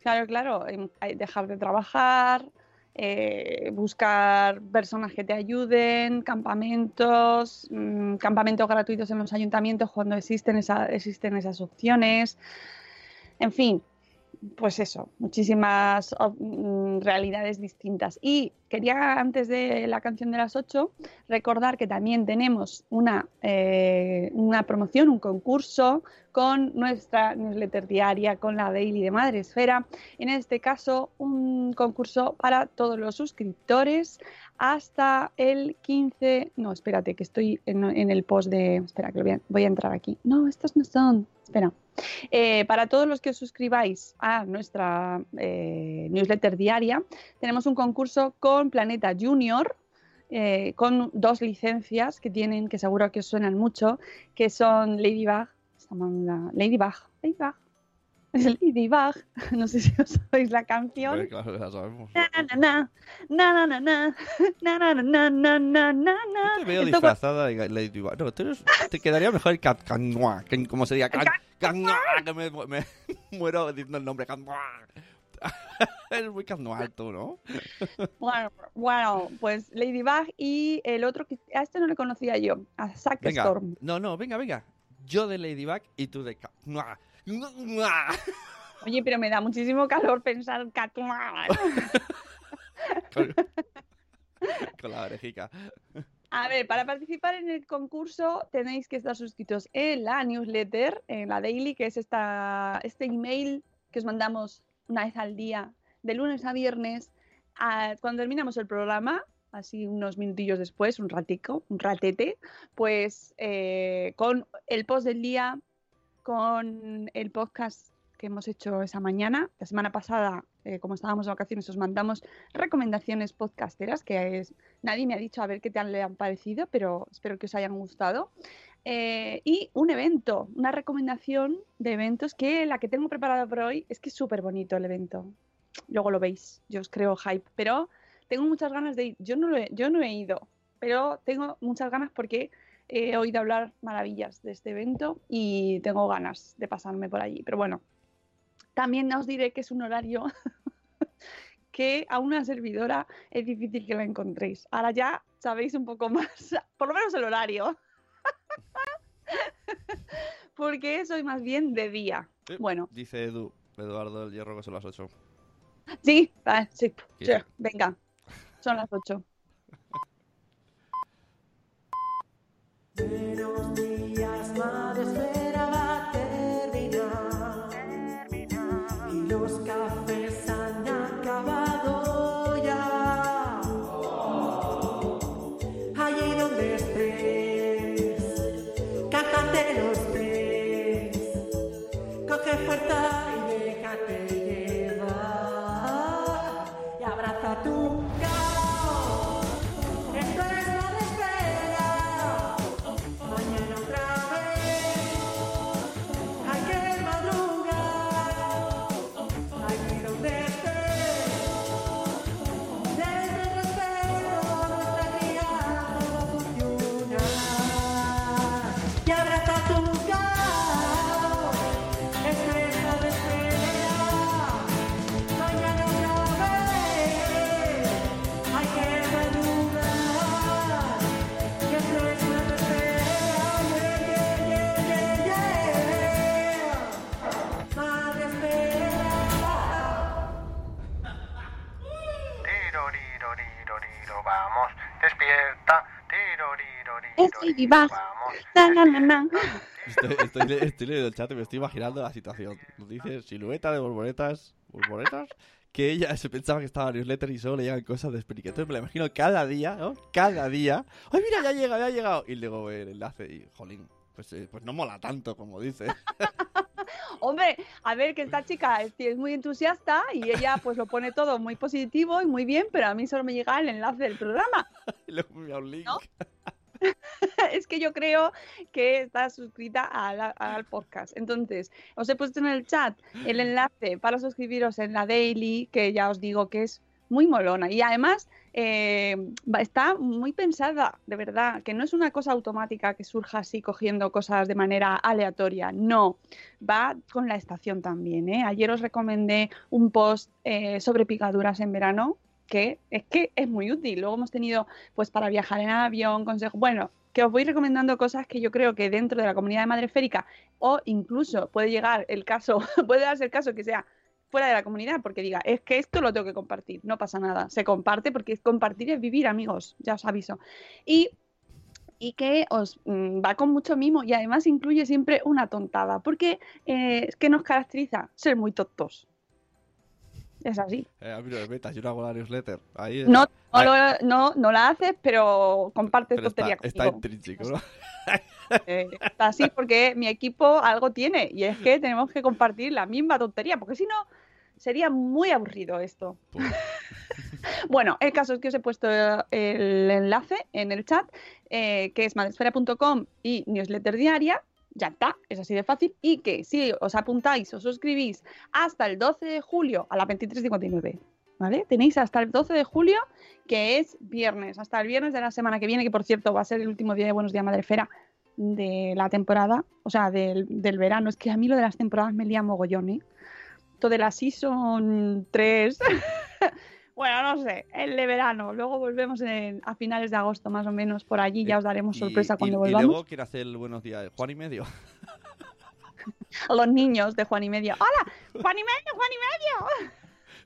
Claro, claro. em, Dejar de trabajar, eh, buscar personas que te ayuden, campamentos, mm, campamentos gratuitos en los ayuntamientos cuando existen, existen esas opciones. En fin, pues eso, muchísimas mm, realidades distintas. Y quería, antes de la canción de las 8, recordar que también tenemos una, eh, una promoción, un concurso con nuestra newsletter diaria, con la daily de Madresfera. En este caso, un concurso para todos los suscriptores hasta el 15. No, espérate, que estoy en, el post de. Espera, que lo voy a, voy a entrar aquí. No, estos no son. Espera. Eh, para todos los que os suscribáis a nuestra eh, newsletter diaria, tenemos un concurso con Planeta Junior, eh, con dos licencias que tienen, que seguro que os suenan mucho, que son Ladybug, Ladybug, Ladybug, es Ladybug, no sé si os sabéis la canción. Hombre, claro, ya sabemos. Na, na, na, na, na, na, na, na, na, na, na, na, na, na. Te veo disfrazada de Ladybug. No, tú eres- te quedaría mejor el cat canua, como se diga can, canua, que me, me muero diciendo el nombre canua. [laughs] Eres muy canual tú, ¿no? Bueno, bueno, pues Ladybug y el otro que a este no le conocía yo, a Zack Venga, Storm. no, no, venga, venga. Yo de Ladybug y tú de canua. Oye, pero me da muchísimo calor pensar Catwoman. Con, con la orejica. A ver, para participar en el concurso tenéis que estar suscritos en la newsletter, en la daily, que es esta, este email que os mandamos una vez al día, de lunes a viernes, cuando terminamos el programa, así unos minutillos después, un ratico, un ratete, pues eh, con el post del día, con el podcast que hemos hecho esa mañana. La semana pasada, eh, como estábamos de vacaciones, os mandamos recomendaciones podcasteras que es, nadie me ha dicho a ver qué tal le han parecido, pero espero que os hayan gustado. Eh, y un evento, una recomendación de eventos que la que tengo preparada por hoy es que es súper bonito el evento. Luego lo veis, yo os creo hype, pero tengo muchas ganas de ir. Yo no, lo he, yo no he ido, pero tengo muchas ganas porque he oído hablar maravillas de este evento y tengo ganas de pasarme por allí. Pero bueno, también os diré que es un horario [laughs] que a una servidora es difícil que la encontréis. Ahora ya sabéis un poco más, [laughs] por lo menos el horario. [laughs] Porque soy más bien de día. Bueno, Dice Edu, Eduardo del Hierro que son las 8. sí, vale, sí, Sí, sí, sí. venga, son las 8. Na, na, na, na. Estoy, estoy, le- estoy leyendo el chat y me estoy imaginando la situación. Nos dice silueta de borboletas, borboletas, que ella se pensaba que estaba en newsletter y solo le llegan cosas de Spreaker. Entonces me la imagino cada día, ¿no? Cada día. ¡Ay, mira, ya ha llegado, ya ha llegado! Y luego el enlace y, jolín, pues, eh, pues no mola tanto como dice. [laughs] Hombre, a ver, que esta chica es, es muy entusiasta y ella pues lo pone todo muy positivo y muy bien, pero a mí solo me llega el enlace del programa. [laughs] Y luego me da un link. ¿No? [laughs] es que yo creo que está suscrita a la- al podcast. Entonces, os he puesto en el chat el [gasps] enlace para suscribiros en la Daily, que ya os digo que es muy molona. Y además eh, está muy pensada, de verdad, que no es una cosa automática que surja así cogiendo cosas de manera aleatoria. No, va con la estación también. ¿eh? Ayer os recomendé un post eh, sobre picaduras en verano que es que es muy útil. Luego hemos tenido, pues, para viajar en avión, consejos. Bueno, que os voy recomendando cosas que yo creo que dentro de la comunidad de Madreférica, o incluso puede llegar el caso, [laughs] puede darse el caso que sea fuera de la comunidad, porque diga, es que esto lo tengo que compartir, no pasa nada, se comparte porque compartir es vivir, amigos, ya os aviso. Y y que os mm, va con mucho mimo y además incluye siempre una tontada, porque eh, que nos caracteriza ser muy tontos. Es así. Eh, a mí no me metas, yo no hago la newsletter. Ahí No, no, lo- no, no la haces, pero compartes pero está, tontería está intrínseco, ¿no? [laughs] Eh, está así porque mi equipo algo tiene y es que tenemos que compartir la misma tontería, porque si no sería muy aburrido esto. [laughs] bueno, el caso es que os he puesto el enlace en el chat, eh, que es madresfera.com y newsletter diaria. Ya está, es así de fácil. Y que si os apuntáis o suscribís hasta el 12 de julio a las 23.59, ¿vale? Tenéis hasta el 12 de julio, que es viernes, hasta el viernes de la semana que viene, que por cierto va a ser el último día de Buenos Días Madrefera de la temporada, o sea, del, del verano. Es que a mí lo de las temporadas me lía mogollón, ¿eh? Todo de la Season 3. [laughs] bueno, no sé, el de verano. Luego volvemos en- a finales de agosto, más o menos, por allí. Ya os daremos Y- sorpresa y- cuando y, volvamos. luego quiere hacer el buenos días. Juan y medio. A [laughs] los niños de Juan y Medio. ¡Hola! ¡Juan y Medio! ¡Juan y Medio!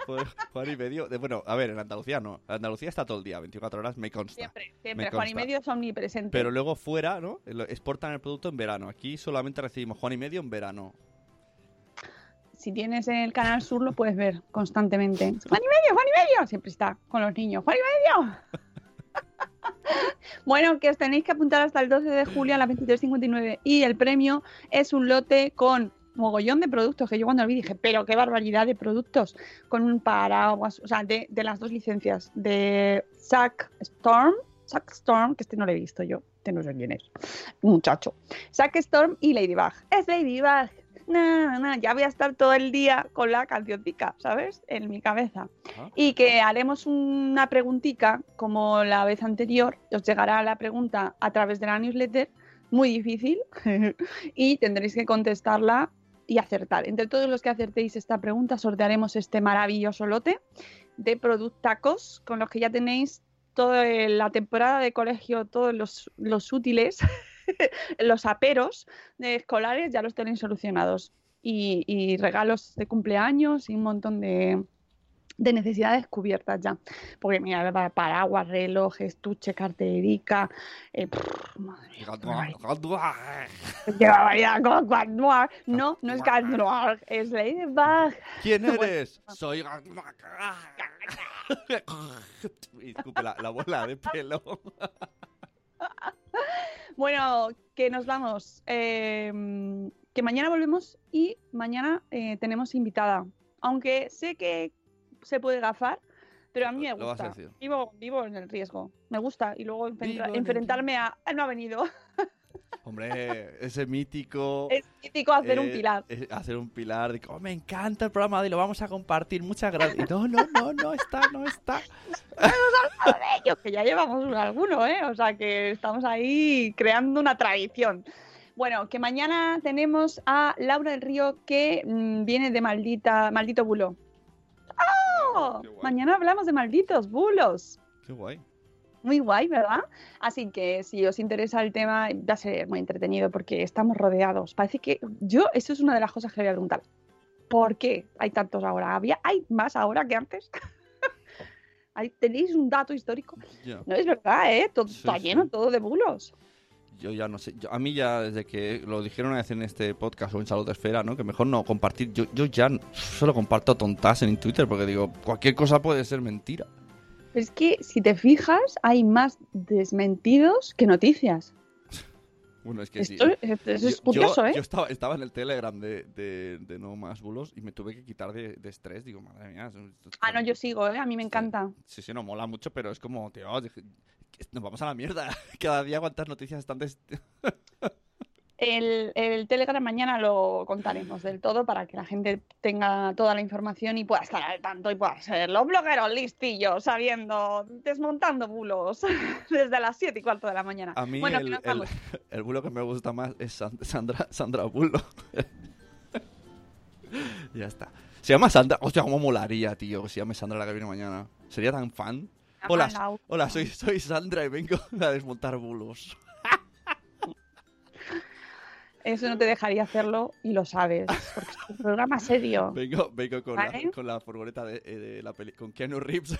Joder, [laughs] Juan y medio. De- bueno, a ver, en Andalucía no. Andalucía está todo el día, 24 horas, me consta. Siempre, siempre. Juan y. Medio es omnipresente. Pero luego fuera, ¿no? Exportan el producto en verano. Aquí solamente recibimos Juan y medio en verano. Si tienes el canal sur lo puedes ver constantemente. Juan y medio, Juan y medio. Siempre está con los niños. Juan y medio. [laughs] bueno, que os tenéis que apuntar hasta el 12 de julio a las 23.59 y el premio es un lote con mogollón de productos que yo cuando lo vi dije, pero qué barbaridad de productos con un paraguas, o sea, de, las dos licencias de Zack Storm, Zack Storm, que este no lo he visto yo, este no sé quién es, muchacho, Zack Storm y Ladybug. Es Ladybug. No, no, no, ya voy a estar todo el día con la cancioncica, ¿sabes? En mi cabeza. Ah. Y que haremos una preguntita, como la vez anterior, os llegará la pregunta a través de la newsletter, muy difícil, [laughs] y tendréis que contestarla y acertar. Entre todos los que acertéis esta pregunta, sortearemos este maravilloso lote de productacos con los que ya tenéis toda la temporada de colegio, todos los, los útiles, [laughs] [laughs] los aperos de escolares ya los tenéis solucionados. Y, y regalos de cumpleaños y un montón de, de necesidades cubiertas ya. Porque mira, pa- paraguas, reloj, estuche, carterica. eh, prr, madre mía. No, no es Gat Noir, es Ladybug. ¿Quién [laughs] eres? Soy. Y escupe [laughs] la, la bola de pelo. [laughs] Bueno, que nos vamos. eh, que mañana volvemos y mañana eh, tenemos invitada. Aunque sé que se puede gafar, pero a mí me gusta. Vivo, vivo en el riesgo. Me gusta. Y luego enfrenta- en enfrentarme a. "Ah, No ha venido. [laughs] Hombre, ese mítico. Es mítico hacer un eh, pilar. eh, hacer un pilar. De, "Oh, me encanta el programa de lo vamos a compartir. Muchas gracias. No, no, no, no está, no está. [laughs] de ello, que ya llevamos un- alguno, ¿eh? O sea, que estamos ahí creando una tradición. Bueno, que mañana tenemos a Laura del Río que mm, viene de maldita, maldito bulo. ¡Oh! Mañana hablamos de malditos bulos. Qué guay. Muy guay, ¿verdad? Así que si os interesa el tema, va a ser muy entretenido porque estamos rodeados. Parece que yo, eso es una de las cosas que voy a preguntar. ¿Por qué hay tantos ahora? ¿Había, ¿Hay más ahora que antes? [laughs] ¿Tenéis un dato histórico? Ya. No es verdad, ¿eh? Todo, Sí, está sí. lleno todo de bulos. Yo ya no sé. yo- a mí ya desde que lo dijeron una vez en este podcast o en Salud de Esfera, ¿no? Que mejor no compartir. Yo, yo ya solo comparto tontas en Twitter porque digo, cualquier cosa puede ser mentira. Es que si te fijas, hay más desmentidos que noticias. Bueno, es que sí. Esto, esto es Yo- curioso, yo, ¿eh? Yo estaba, estaba en el Telegram de, de, de No Más Bulos y me tuve que quitar de, de estrés. Digo, madre mía. esto- esto- Ah, no, yo sigo, ¿eh? A mí me encanta. Sí, sí, no mola mucho, pero es como, tío, nos vamos a la mierda. [laughs] Cada día cuántas noticias este- [laughs] El, el Telegram mañana lo contaremos del todo para que la gente tenga toda la información y pueda estar al tanto y pueda ser los blogueros listillos, sabiendo, desmontando bulos [laughs] desde las 7 y cuarto de la mañana. A mí bueno, el, el, [laughs] el bulo que me gusta más es San- Sandra, Sandra Bulo. [laughs] ya está. Se llama Sandra. Hostia, cómo molaría, tío, que se llame Sandra la que viene mañana. Sería tan fan. Hola, hola, soy, soy Sandra y vengo a desmontar bulos. Eso no te dejaría hacerlo y lo sabes, porque es un programa serio. [laughs] Vengo, vengo con, ¿Vale? la, con la furgoneta de, eh, de la peli, con Keanu Reeves.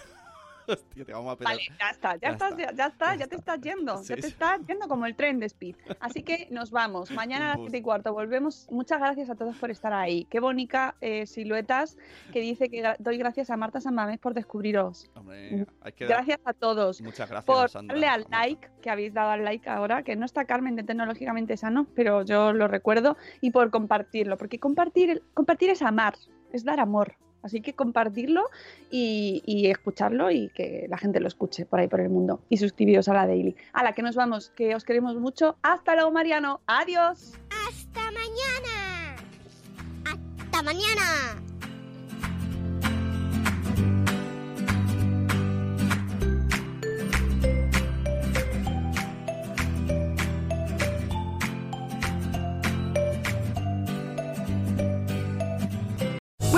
Hostia, te vamos a pegar. Vale, ya está, ya, Ya estás, está, ya, está, ya te estás yendo, Sí, ya te estás yendo como el tren de Speed. Así que nos vamos, [laughs] mañana a las Un 7 y cuarto volvemos. Muchas gracias a todos por estar ahí. Qué bonita eh, siluetas que dice que doy gracias a Marta San Mamés por descubriros. Hombre, hay que Gracias a todos Muchas gracias, por Sandra. darle al like, que habéis dado al like ahora, que no está Carmen de Tecnológicamente Sano, pero yo lo recuerdo, y por compartirlo, porque compartir, compartir es amar, es dar amor. Así que compartirlo y, escucharlo y que la gente lo escuche por ahí por el mundo. Y suscribiros a la Daily. A la que nos vamos, que os queremos mucho. Hasta luego, Mariano. Adiós. ¡Hasta mañana! ¡Hasta mañana!